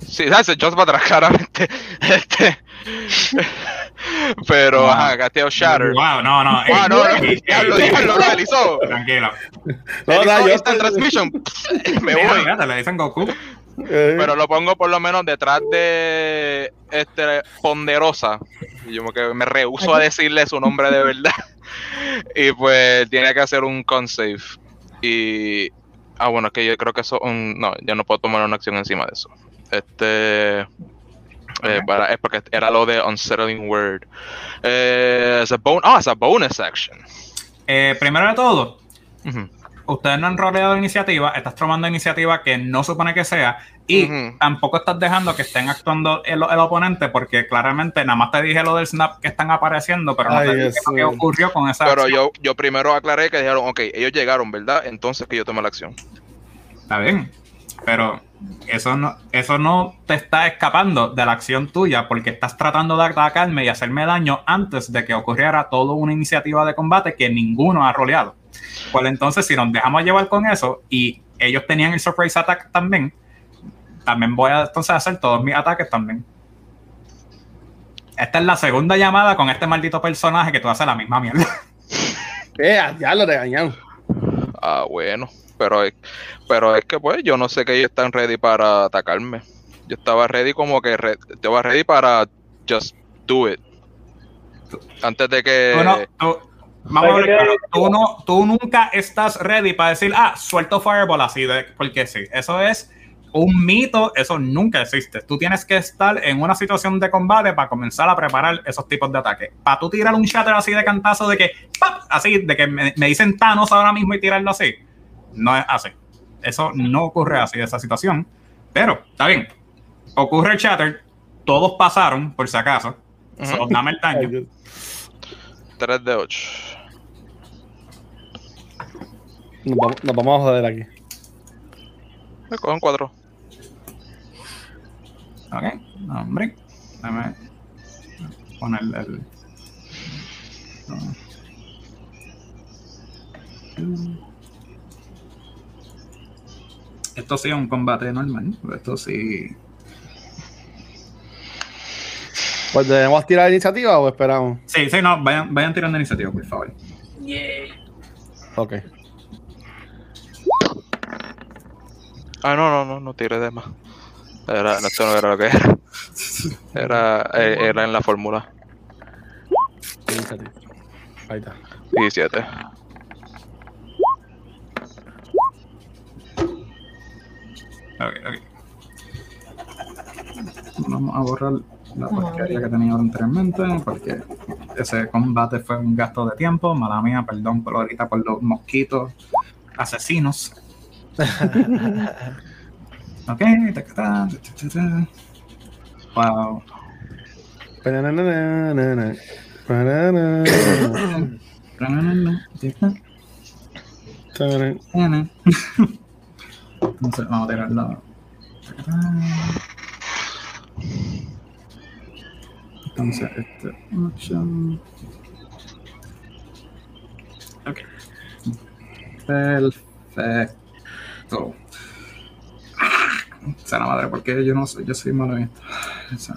Sí, ese Joss va atrás, claramente. Este. Pero, wow. ajá, Casteo Shatter. Wow, no, no. Ah, no, no. Diablo, diablo, lo realizó. Tranquilo. No, no, yo instant transmission. Me voy. Te le dicen Goku. Pero lo pongo por lo menos detrás de este Ponderosa. Y yo me, me rehuso a decirle su nombre de verdad. y pues tiene que hacer un con save. Y. Ah, bueno, es que yo creo que eso. Un, no, ya no puedo tomar una acción encima de eso. Este. Eh, para, es porque era lo de Unsettling Word. Eh, es a bon oh, es a bonus action. Eh, primero de todo, uh -huh. Ustedes no han roleado iniciativa, estás tomando iniciativa que no supone que sea, y uh -huh. tampoco estás dejando que estén actuando el, el, oponente, porque claramente nada más te dije lo del snap que están apareciendo, pero no Ay, te dije lo que ocurrió con esa Pero acción. yo, yo primero aclaré que dijeron, ok, ellos llegaron, ¿verdad? Entonces que yo tome la acción. Está bien, pero eso no, eso no te está escapando de la acción tuya porque estás tratando de atacarme y hacerme daño antes de que ocurriera toda una iniciativa de combate que ninguno ha roleado. Pues entonces, si nos dejamos llevar con eso y ellos tenían el surprise attack también, también voy a entonces hacer todos mis ataques también. Esta es la segunda llamada con este maldito personaje que tú haces la misma mierda. Eh, ya lo regañaron. Ah, bueno pero es, pero es que pues yo no sé que ellos están ready para atacarme. Yo estaba ready como que re, estaba ready para just do it. Antes de que tú, no, tú, vamos a ver, claro, tú, no, tú nunca estás ready para decir, ah, suelto fireball así de porque sí. Eso es un mito, eso nunca existe. Tú tienes que estar en una situación de combate para comenzar a preparar esos tipos de ataques. Para tú tirar un shatter así de cantazo de que, ¡pap! así, de que me, me dicen Thanos ahora mismo y tirarlo así no es así. Eso no ocurre así, esa situación. Pero, está bien. Ocurre el chatter. Todos pasaron, por si acaso. Uh -huh. Solo dame el daño. 3 de 8. Nos vamos, nos vamos a joder aquí. Me cogen 4. Ok, no, hombre. Déjame poner el. No. Esto sí es un combate normal. Esto sí. Pues debemos tirar iniciativa o esperamos. Sí, sí, no, vayan, vayan tirando iniciativa, por favor. Yeah. Ok. Ah, no, no, no, no tire de más. Era, esto no era lo que era. Era, eh, era en la fórmula. Ahí está. 17. Ok, ok. Vamos a borrar la porquería que tenía anteriormente porque ese combate fue un gasto de tiempo. Mala mía, perdón por ahorita por los mosquitos asesinos. ok, Wow. Entonces vamos a tirarlo. Entonces, este. Option. Ok. Perfecto. O sea, la madre, porque yo no soy, yo soy malo en esto.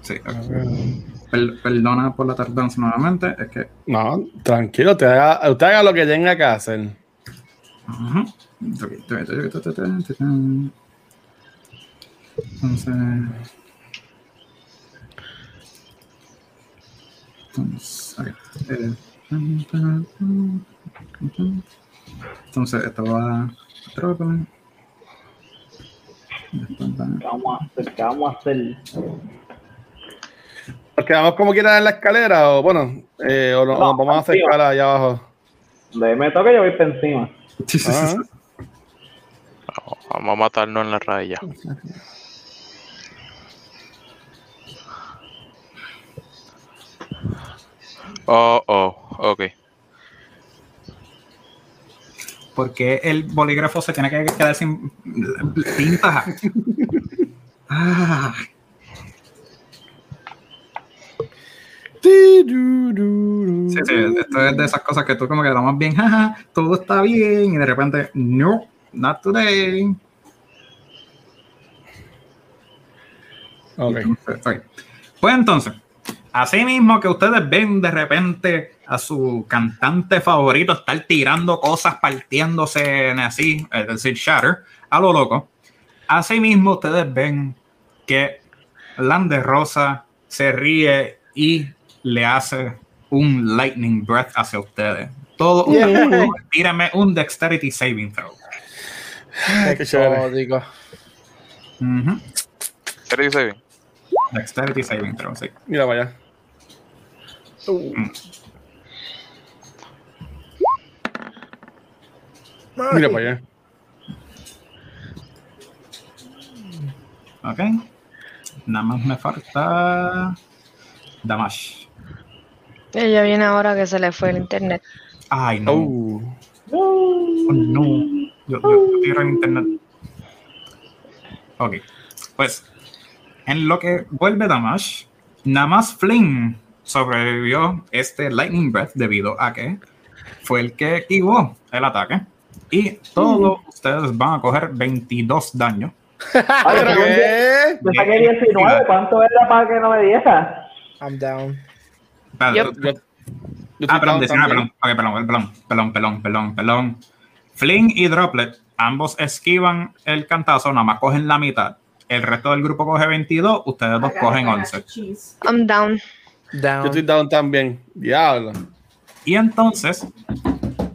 sí, okay. per, perdona por la tardanza nuevamente, es que. No, tranquilo, usted haga, usted haga lo que tenga que hacer. -huh. Entonces. Entonces, okay. eh, entonces esto va ¿Qué vamos a hacer? ¿Qué vamos a hacer? ¿Nos quedamos como quieran en la escalera o bueno, eh, o no, nos vamos a acercar allá abajo? De me toca yo voy para encima. Ah. Vamos a matarnos en la raya. Oh, oh, ok. Porque el bolígrafo se tiene que quedar sin tinta. ah. Sí, sí, esto es de esas cosas que tú como que tomas bien, jaja, todo está bien, y de repente, no, not today. Ok. Pues entonces, así mismo que ustedes ven de repente a su cantante favorito estar tirando cosas, partiéndose en así, es decir, Shatter, a lo loco, así mismo ustedes ven que Lande Rosa se ríe y le hace un lightning breath hacia ustedes. Todo, tírame un dexterity saving throw. Qué chévere. Dexterity saving. Dexterity saving throw, sí. Mira, vaya. Mira para allá. Ok. Nada más me falta. Damash. Ella viene ahora que se le fue el internet. Ay, no. Oh. Oh, no. Yo, yo, yo tiro en internet. Ok. Pues, en lo que vuelve Damash, nada más Flynn sobrevivió este Lightning Breath debido a que fue el que esquivó el ataque. Y todos ustedes van a coger 22 daños. Ay, ¿Qué? yo saqué 19, ¿cuánto era para que no me diera? I'm down. Ah, perdón, down 19, también. perdón. Perdón, perdón, perdón, perdón, perdón, perdón. Flynn y Droplet, ambos esquivan el cantazo, nada más cogen la mitad. El resto del grupo coge 22, ustedes dos cogen 11. I'm down. Yo Down. estoy down también. Diablo. Y entonces,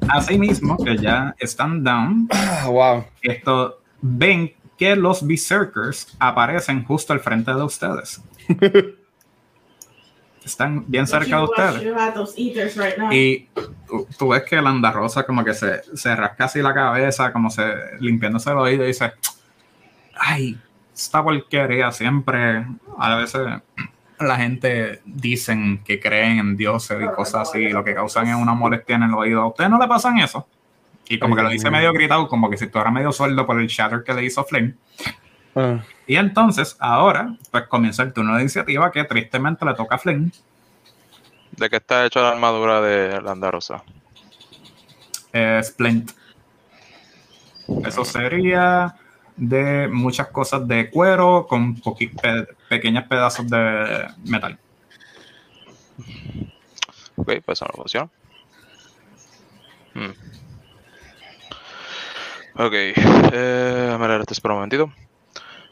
asimismo, que ya están down, Ah, wow. esto, ven que los Berserkers aparecen justo al frente de ustedes. Están bien cerca de ustedes. Y tú, tú ves que la andarrosa como que se, se rasca así la cabeza, como se limpiándose el oído y dice, ay, esta porquería siempre, a veces la gente dicen que creen en dioses y cosas así, y lo que causan es una molestia en el oído. ¿A ustedes no le pasan eso? Y como que lo dice medio gritado, como que si estuviera medio sueldo por el shatter que le hizo Flynn. Ah. Y entonces, ahora, pues comienza el turno de iniciativa que tristemente le toca a Flynn. ¿De qué está hecha la armadura de Landarosa? eh, Splint. Eso sería de muchas cosas de cuero con pe- pequeños pedazos de metal. Ok, pues eso no funciona. Hmm. Ok, eh, a ver, esto espera un momentito.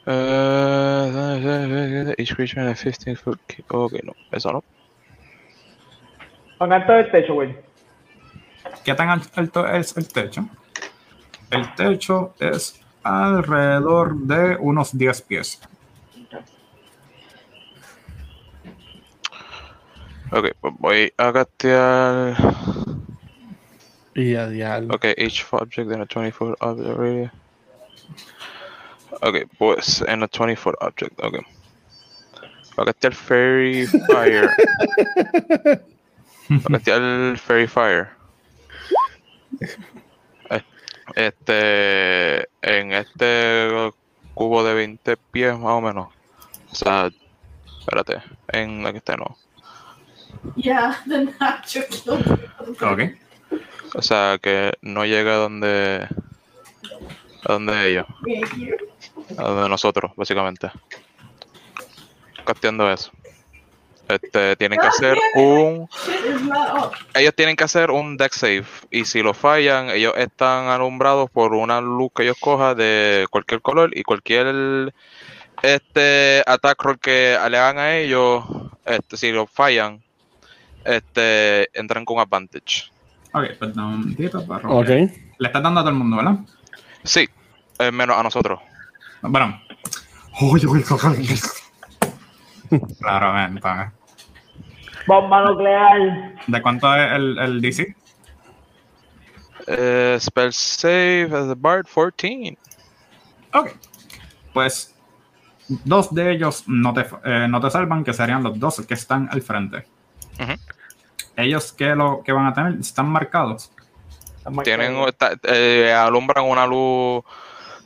Eh, each creature a 15 foot. Ok, no, eso no. Con alto del techo, güey. ¿Qué tan al- alto es el techo? El techo es alrededor de unos 10 pies. Ok, pues voy a castear. Y a diablo. Ok, each object in a 20 foot object radius. Ok, pues en a 20 foot object, ok. Voy a castear Fairy Fire. Voy a castear Fairy Fire. Este, en este cubo de 20 pies más o menos. O sea, espérate, en la que está no. Yeah, the killed Ok. O sea, que no llega a donde, a donde ellos. A donde nosotros, básicamente. Casteando eso. Este, tienen que hacer un. Ellos tienen que hacer un deck save. Y si lo fallan, ellos están alumbrados por una luz que ellos cojan de cualquier color y cualquier este attack roll que le hagan a ellos, este, si lo fallan, este, entran con advantage. Ok, perdón, un momentito para Ok. rolear. Le estás dando a todo el mundo, ¿verdad? Sí, eh, menos a nosotros. Bueno. Claramente. Bomba nuclear. ¿De cuánto es el, el DC? Eh, spell save as a bard 14. Ok. Pues dos de ellos no te, eh, no te salvan, que serían los dos que están al frente. Ellos que lo que van a tener están marcados. Tienen, eh, alumbran una luz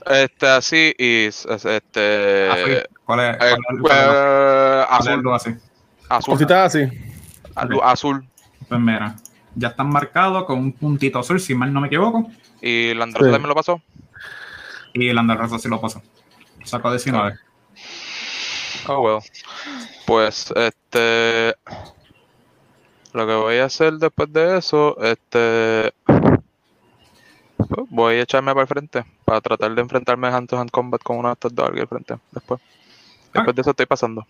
este así y este ¿Cuál es? Eh, eh, azul. así? Azul. así. Azul. Pues mira, ya están marcados con un puntito azul, si mal no me equivoco. ¿Y el Android también lo pasó? Y el Android sí lo pasó. Sacó 19. Oh, well. Pues, este. Lo que voy a hacer después de eso, este. Voy a echarme para el frente para tratar de enfrentarme hand to hand combat con uno de estos dos al frente. Después. Después de eso estoy pasando.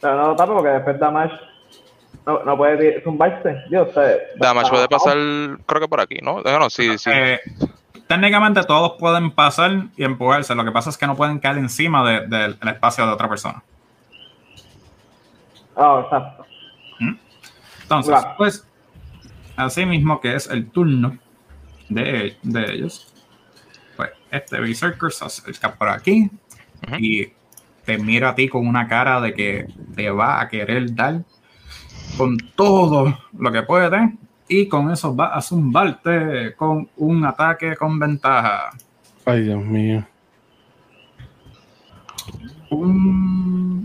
Pero no lo tapo porque después Damage no, no puede zumbarse. Dios, Damage puede pasar, creo que por aquí, ¿no? No, sí, sí. Eh, técnicamente todos pueden pasar y empujarse. Lo que pasa es que no pueden caer encima del espacio de otra persona. Ah, exacto. ¿Mm? Entonces, pues, así mismo que es el turno de, de ellos, pues este Berserker se acerca por aquí y te mira a ti con una cara de que te va a querer dar con todo lo que puede y con eso va a zumbarte con un ataque con ventaja. Ay, Dios mío.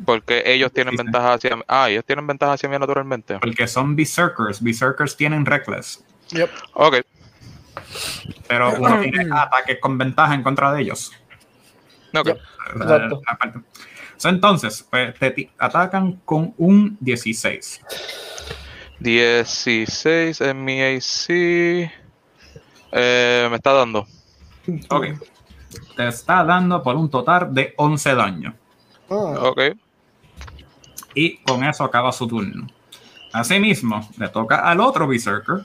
Porque ellos tienen ventaja hacia Ah, ellos tienen ventaja hacia mí naturalmente. Porque son Berserkers. Berserkers tienen Reckless. Yep. Ok. Pero uno tiene ataques con ventaja en contra de ellos. Ok. Exacto. entonces, pues, te atacan con un 16. 16 en mi AC. Eh, me está dando. Ok. Te está dando por un total de 11 daño. Ah. Ok. Y con eso acaba su turno. Asimismo, le toca al otro Berserker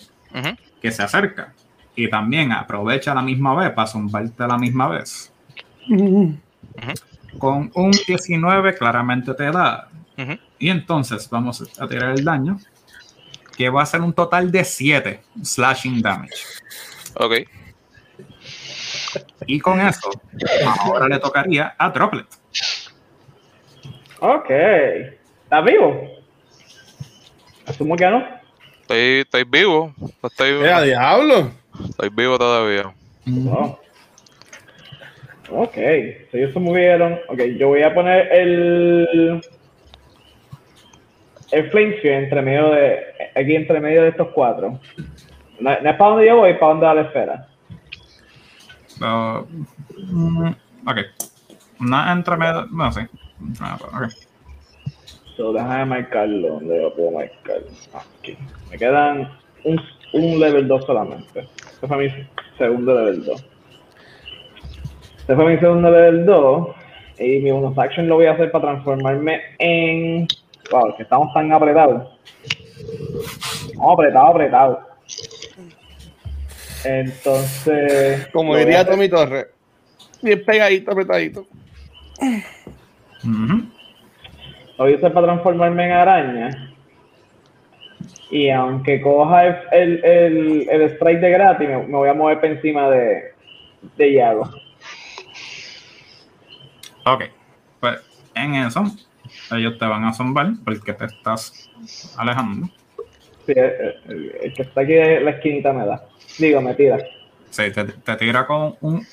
que se acerca. Y también aprovecha la misma vez para zumbarte a la misma vez. Con un 19 claramente te da. Y entonces vamos a tirar el daño. Que va a ser un total de 7 slashing damage. Ok. Y con eso, ahora le tocaría a Droplet. Ok. ¿Estás vivo? Asumo que no. Estoy, estoy vivo. Estoy vivo. ¡Eh, diablo! Estoy vivo todavía. Oh. Ok. Si ellos se movieron. Ok, yo voy a poner el. El flame entre medio de. Aquí entre medio de estos cuatro. No, es para donde yo voy, para donde va la esfera. Uh, ok. No entre medio. No sé. Ah, ok. So, déjame marcarlo. ¿Dónde lo puedo marcar? Aquí. Me quedan un, un level 2 solamente. Este fue mi segundo level 2. Este fue mi segundo level 2. Y mi bonus action lo voy a hacer para transformarme en. Wow, que estamos tan apretados. Estamos apretados, apretados. Entonces. Como diría Tommy Torres. Bien pegadito, apretadito. Lo voy a hacer para transformarme en araña. Y aunque coja el, el, el, strike de gratis, me, voy a mover por encima de, de Yago. Ok. Pues en eso, ellos te van a zombar porque te estás alejando. Sí, el, que está aquí en la esquinita me da. Digo, me tira. Sí, te, tira con un,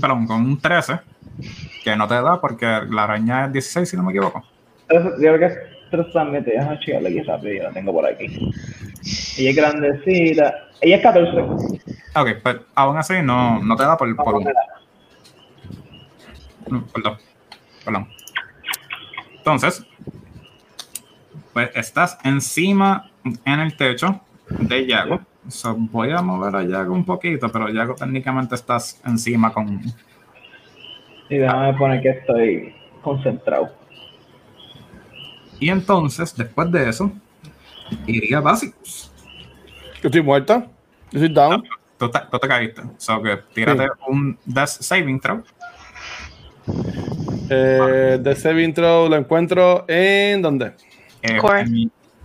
perdón, con un 13, que no te da porque la araña es 16, si no me equivoco. Yo creo que es 3 también, déjame checarle aquí rápido, yo la tengo por aquí. Ella es grandecita. Ella es 14. Ok, pues aún así no, no te da por, por un. perdón. Perdón. Entonces, pues estás encima en el techo de Yago. voy a mover a Yago un poquito, pero Yago técnicamente estás encima con. Y déjame poner que estoy concentrado. Y entonces, después de eso, iría básicos. Yo estoy muerta. Yo estoy down. tú, te, tú, te, caíste. So que tírate un Death Saving Throw. Eh, Death Saving Throw lo encuentro en. ¿Dónde? Eh, core.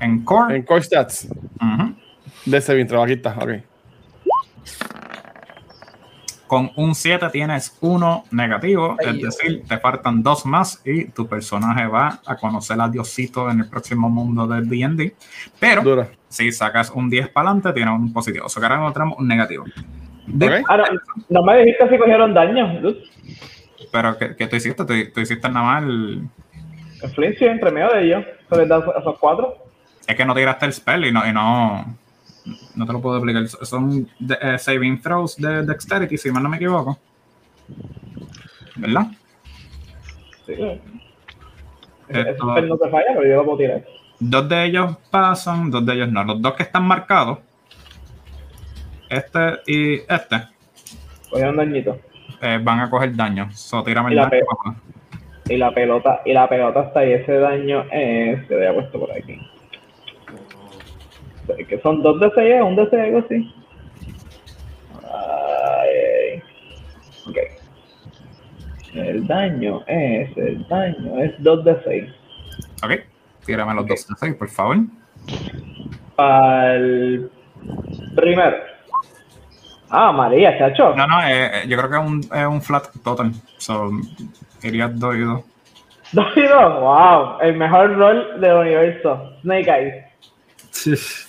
En, Core. En Core Stats. Uh Death Saving Throw, aquí está, ok. Con un 7 tienes uno negativo, es decir, te faltan dos más y tu personaje va a conocer a Diosito en el próximo mundo del D&D. Pero si sacas un 10 para adelante, tienes un positivo. O sea, que ahora encontramos un negativo. Ahora, no me dijiste si cogieron daño, Pero, ¿qué, ¿qué, tú hiciste? ¿Tú, hiciste nada más el... El entre medio de ellos. ¿Se les da esos cuatro? Es que no tiraste el spell y no... Y no no te lo puedo explicar. Son eh, saving throws de dexterity, si mal no me equivoco. ¿Verdad? Sí. Esto, no te falla, pero yo lo puedo tirar. Dos de ellos pasan, dos de ellos no. Los dos que están marcados, este y este, un dañito. Eh, van a coger daño. So, tírame y, la y la pelota, y la pelota está ahí. Ese daño es. Se había puesto por aquí que son dos de 6, un de 6, algo así. Ay, ok. El daño es, el daño es 2 de 6. Ok, tírame los 2 de 6, por favor. Al primero. Ah, María, chacho. No, no, eh, eh, yo creo que es un, es un flat total. So, iría 2 y 2. 2 y 2, wow. El mejor rol del universo. Snake Eyes.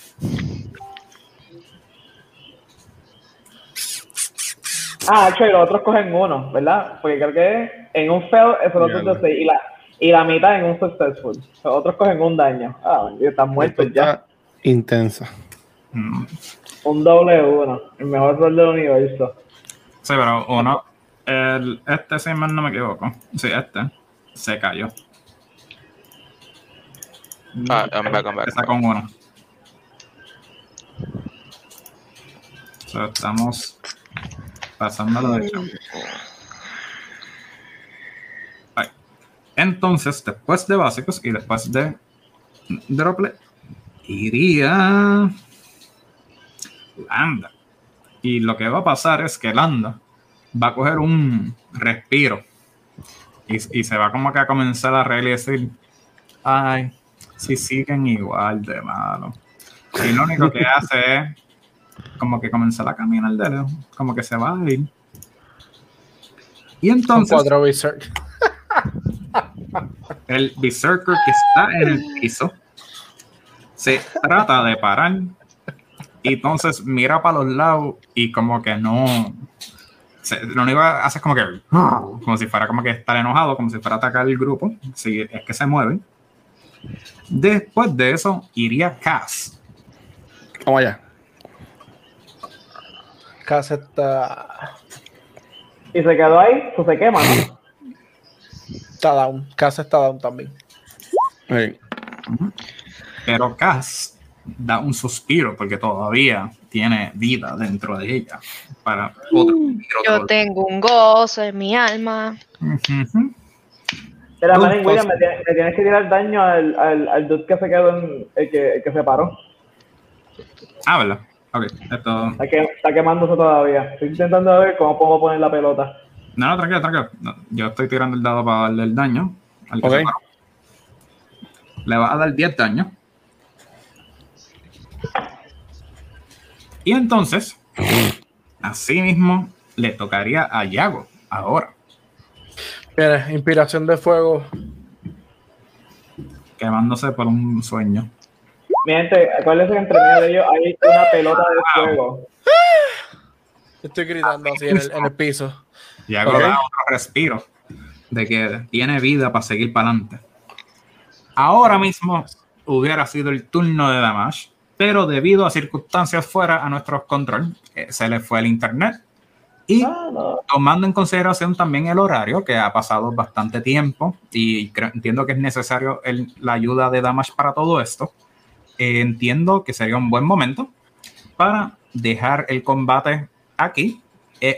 Ah, hecho, y los otros cogen uno, ¿verdad? Porque creo que en un fail es el otro de 6 y la, y la mitad en un successful. Los otros cogen un daño. Ah, están muertos ya. Intensa. Mm. Un doble uno. El mejor rol del universo. Sí, pero uno. El, este, si mal no me equivoco. Sí, este. Se cayó. Ah, I'm back, I'm back. Está con uno. estamos pasando a la derecha. Entonces, después de básicos y después de droplet, iría Landa. Y lo que va a pasar es que Landa va a coger un respiro y, y se va como que a comenzar a reír ay, si siguen igual de malo. Y lo único que hace es como que comenzar a caminar de lejos, como que se va a ir. Y entonces. el Berserker que está en el piso se trata de parar y entonces mira para los lados y como que no. lo único que hace es como que. Como si fuera como que estar enojado, como si fuera atacar el grupo. Si es que se mueve. Después de eso, iría Cass. Vamos allá. Casa está. Y se quedó ahí, pues se quema, ¿no? Está down. Casa está down también. Pero Cass da un suspiro porque todavía tiene vida dentro de ella. Para otro, Yo tengo un gozo en mi alma. Pero, William, me, tienes que tirar daño al, al, al dude que se quedó en. el que, el que se paró. Ah, ¿verdad? Ok, esto... Está, que, está quemándose todavía. Estoy intentando ver cómo puedo poner la pelota. No, no, tranquilo, tranquilo. yo estoy tirando el dado para darle el daño. Al que Le va a dar 10 daños. Y entonces, así mismo, le tocaría a Yago ahora. Mira, inspiración de fuego. Quemándose por un sueño. Mi gente, acuérdense que entre medio de ellos hay una pelota de fuego. Estoy gritando así en el, en el piso. Y hago otro respiro de que tiene vida para seguir para adelante. Ahora mismo hubiera sido el turno de Damash, pero debido a circunstancias fuera a nuestro control, eh, se le fue el internet. Y tomando en consideración también el horario, que ha pasado bastante tiempo, y entiendo que es necesario la ayuda de Damash para todo esto, entiendo que sería un buen momento para dejar el combate aquí. Eh,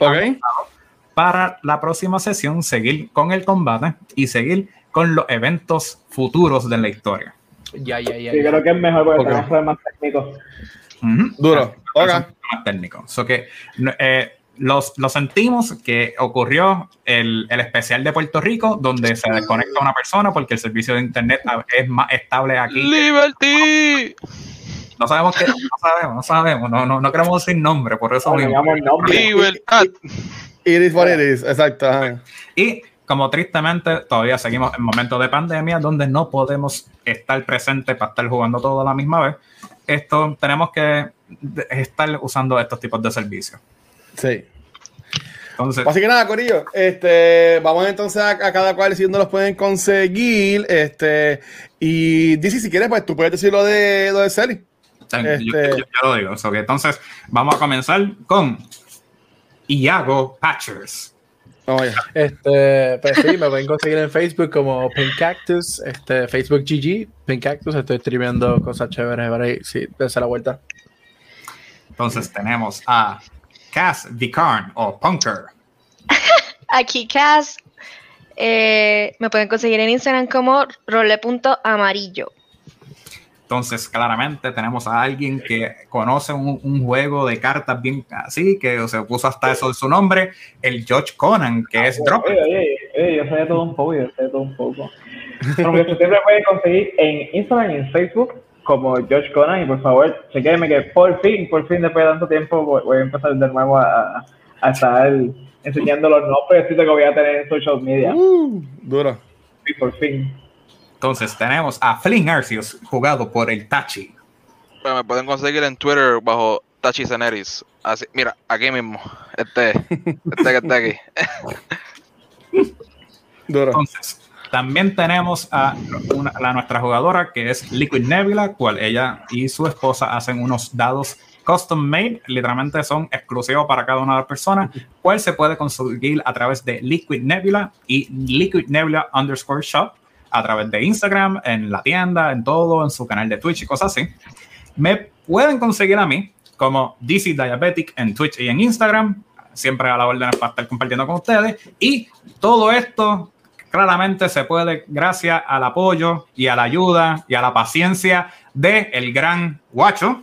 para la próxima sesión seguir con el combate y seguir con los eventos futuros de la historia. Ya, ya, ya. Sí, creo que es mejor porque okay. tenemos más técnicos. Duro. Más técnico. So que, eh, los, lo sentimos que ocurrió el, el, especial de Puerto Rico, donde se desconecta una persona porque el servicio de internet es más estable aquí. ¡Liberty! No sabemos qué, no sabemos, no sabemos, no, no, no queremos decir nombre, por eso mismo. ¡Libertad! It is what it is, exacto. Y como tristemente todavía seguimos en momentos de pandemia donde no podemos estar presentes para estar jugando todo a la misma vez, esto tenemos que estar usando estos tipos de servicios. Sí. Entonces, Así que nada, Corillo, este, vamos entonces a, cada cual si dónde los pueden conseguir. Este, y dice si quieres, pues tú puedes decir lo de, lo de Celi. Este, yo, lo digo. entonces, vamos a comenzar con Iago Patchers. Oh, este, pues sí, me pueden conseguir en Facebook como Pink Cactus, este, Facebook GG, Pink Cactus, estoy streameando cosas chéveres por ahí, sí, dense la vuelta. Entonces tenemos a Cass Vicarn o Punker. Aquí Cass, eh, me pueden conseguir en Instagram como role.amarillo. Entonces, claramente tenemos a alguien que conoce un, juego de cartas bien así, que se puso hasta eso en su nombre, el George Conan, que es Drop. yo sé de todo un poco, yo sé de todo un poco. Pero siempre puede conseguir en Instagram y en Facebook como George Conan y por favor, chequenme que por fin, por fin después de tanto tiempo voy, a empezar de nuevo a, a, estar enseñando los nombres que voy a tener en social media. Uh, duro. Sí, por fin. Entonces tenemos a Flynn Arceus, jugado por el Tachi. me pueden conseguir en Twitter bajo Tachi Ceneris. Así, mira, aquí mismo. Este, este que está aquí. Entonces, también tenemos a, la, nuestra jugadora que es Liquid Nebula, cual ella y su esposa hacen unos dados custom made, literalmente son exclusivos para cada una de las personas, cual se puede conseguir a través de Liquid Nebula y Liquid Nebula underscore shop a través de Instagram, en la tienda, en todo, en su canal de Twitch y cosas así. Me pueden conseguir a mí como DC Diabetic en Twitch y en Instagram, siempre a la orden para estar compartiendo con ustedes. Y todo esto claramente se puede gracias al apoyo y a la ayuda y a la paciencia de el gran Guacho,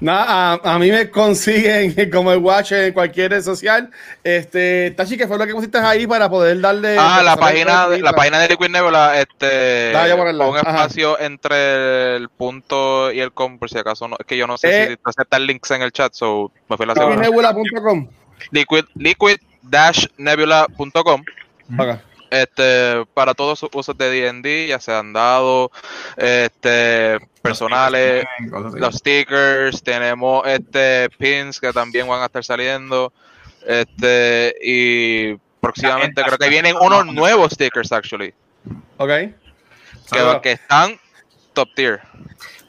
Nada, a, mí me consiguen como el watch en cualquier red social. Este, Tachi, ¿qué fue lo que pusiste ahí para poder darle? Ah, la página, de, la página de Liquid Nebula, este, un espacio entre el punto y el com, por si acaso no, es que yo no sé si si aceptar links en el chat, so me fui la Liquidnebula.com. Liquid, liquid-nebula.com. Este, para todos sus usos de D&D, ya sean dados, este, personales, los stickers, tenemos este pins que también van a estar saliendo, este, y próximamente creo que vienen unos nuevos stickers, actually. Ok. Que, que están top tier.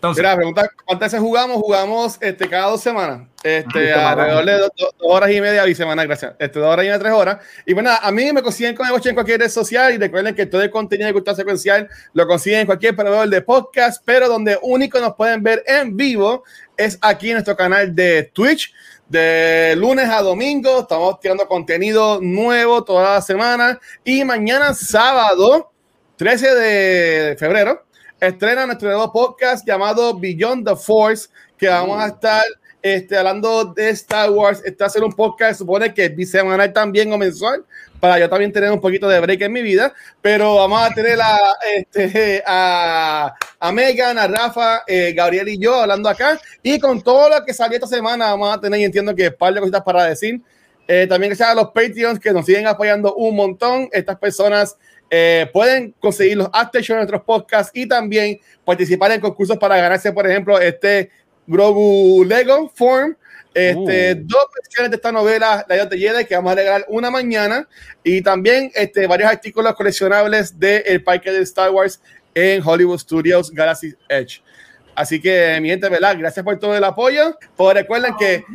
Entonces, Mira, pregunta, ¿cuántas veces jugamos? Jugamos este, cada dos semanas. Este, alrededor de dos, horas y media y semana, gracias. Este, dos horas y media, tres horas. Y bueno, a mí me consiguen con en cualquier red social y recuerden que todo el contenido de cultura secuencial lo consiguen en cualquier proveedor de podcast, pero donde único nos pueden ver en vivo es aquí en nuestro canal de Twitch. De lunes a domingo estamos tirando contenido nuevo toda la semana y mañana sábado, 13 de febrero, estrena nuestro nuevo podcast llamado Beyond the Force, que vamos a estar este, hablando de Star Wars. Está hacer un podcast, supone que bisemanal también o mensual, para yo también tener un poquito de break en mi vida. Pero vamos a tener a, este, a, a Megan, a Rafa, eh, Gabriel y yo hablando acá. Y con todo lo que salió esta semana, vamos a tener, y entiendo que par de cositas para decir. Eh, también gracias a los Patreons que nos siguen apoyando un montón. Estas personas eh, pueden conseguir los after show en nuestros podcasts y también participar en concursos para ganarse, por ejemplo, este Grogu Lego Form. Este, uh. Dos versiones de esta novela, La de Jedi, que vamos a regalar una mañana. Y también este, varios artículos coleccionables del el parque de Star Wars en Hollywood Studios Galaxy Edge. Así que, mi gente, ¿verdad? Gracias por todo el apoyo. Pues recuerden que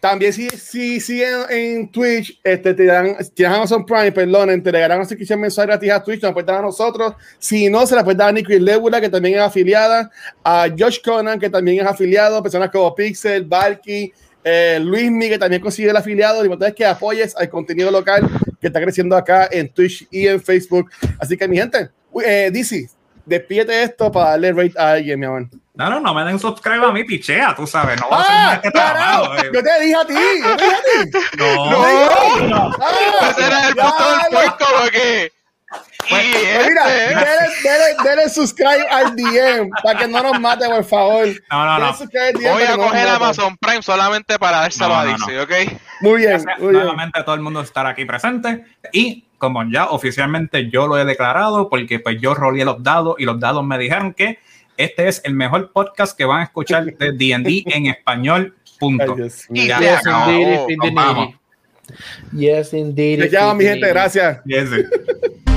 también si, si siguen en Twitch, este, te dan, tienes Amazon Prime, perdón, te regalan una suscripción mensual gratis a Twitch, nos pueden dar a nosotros. Si no, se la puede dar a Nicky Lebula, que también es afiliada, a Josh Conan, que también es afiliado, personas como Pixel, Valky, eh, Luis Miguel, que también consigue el afiliado. Lo importante que apoyes al contenido local que está creciendo acá en Twitch y en Facebook. Así que, mi gente, eh, DC, despídete esto para darle rate a alguien, mi amor. No, no, no me den subscribe a mí, pichea, tú sabes. No va a ser ah, este trabajo. Eh. Yo te dije a ti, yo te dije a ti. No, no, no. Ah, Ese era el punto del puesto, porque Pues, pues mira, dele, dele, subscribe al DM para que no nos mate, por favor. No, no, no. Voy a coger Amazon Prime solamente para dárselo a DC, ¿ok? Muy bien. Muy nuevamente todo el mundo estar aquí presente y como ya oficialmente yo lo he declarado porque pues yo roleé los dados y los dados me dijeron que este es el mejor podcast que van a escuchar de D&D en español, punto. y ya yes, indeed, Yes, indeed. Te llamo, mi gente, gracias. Yes.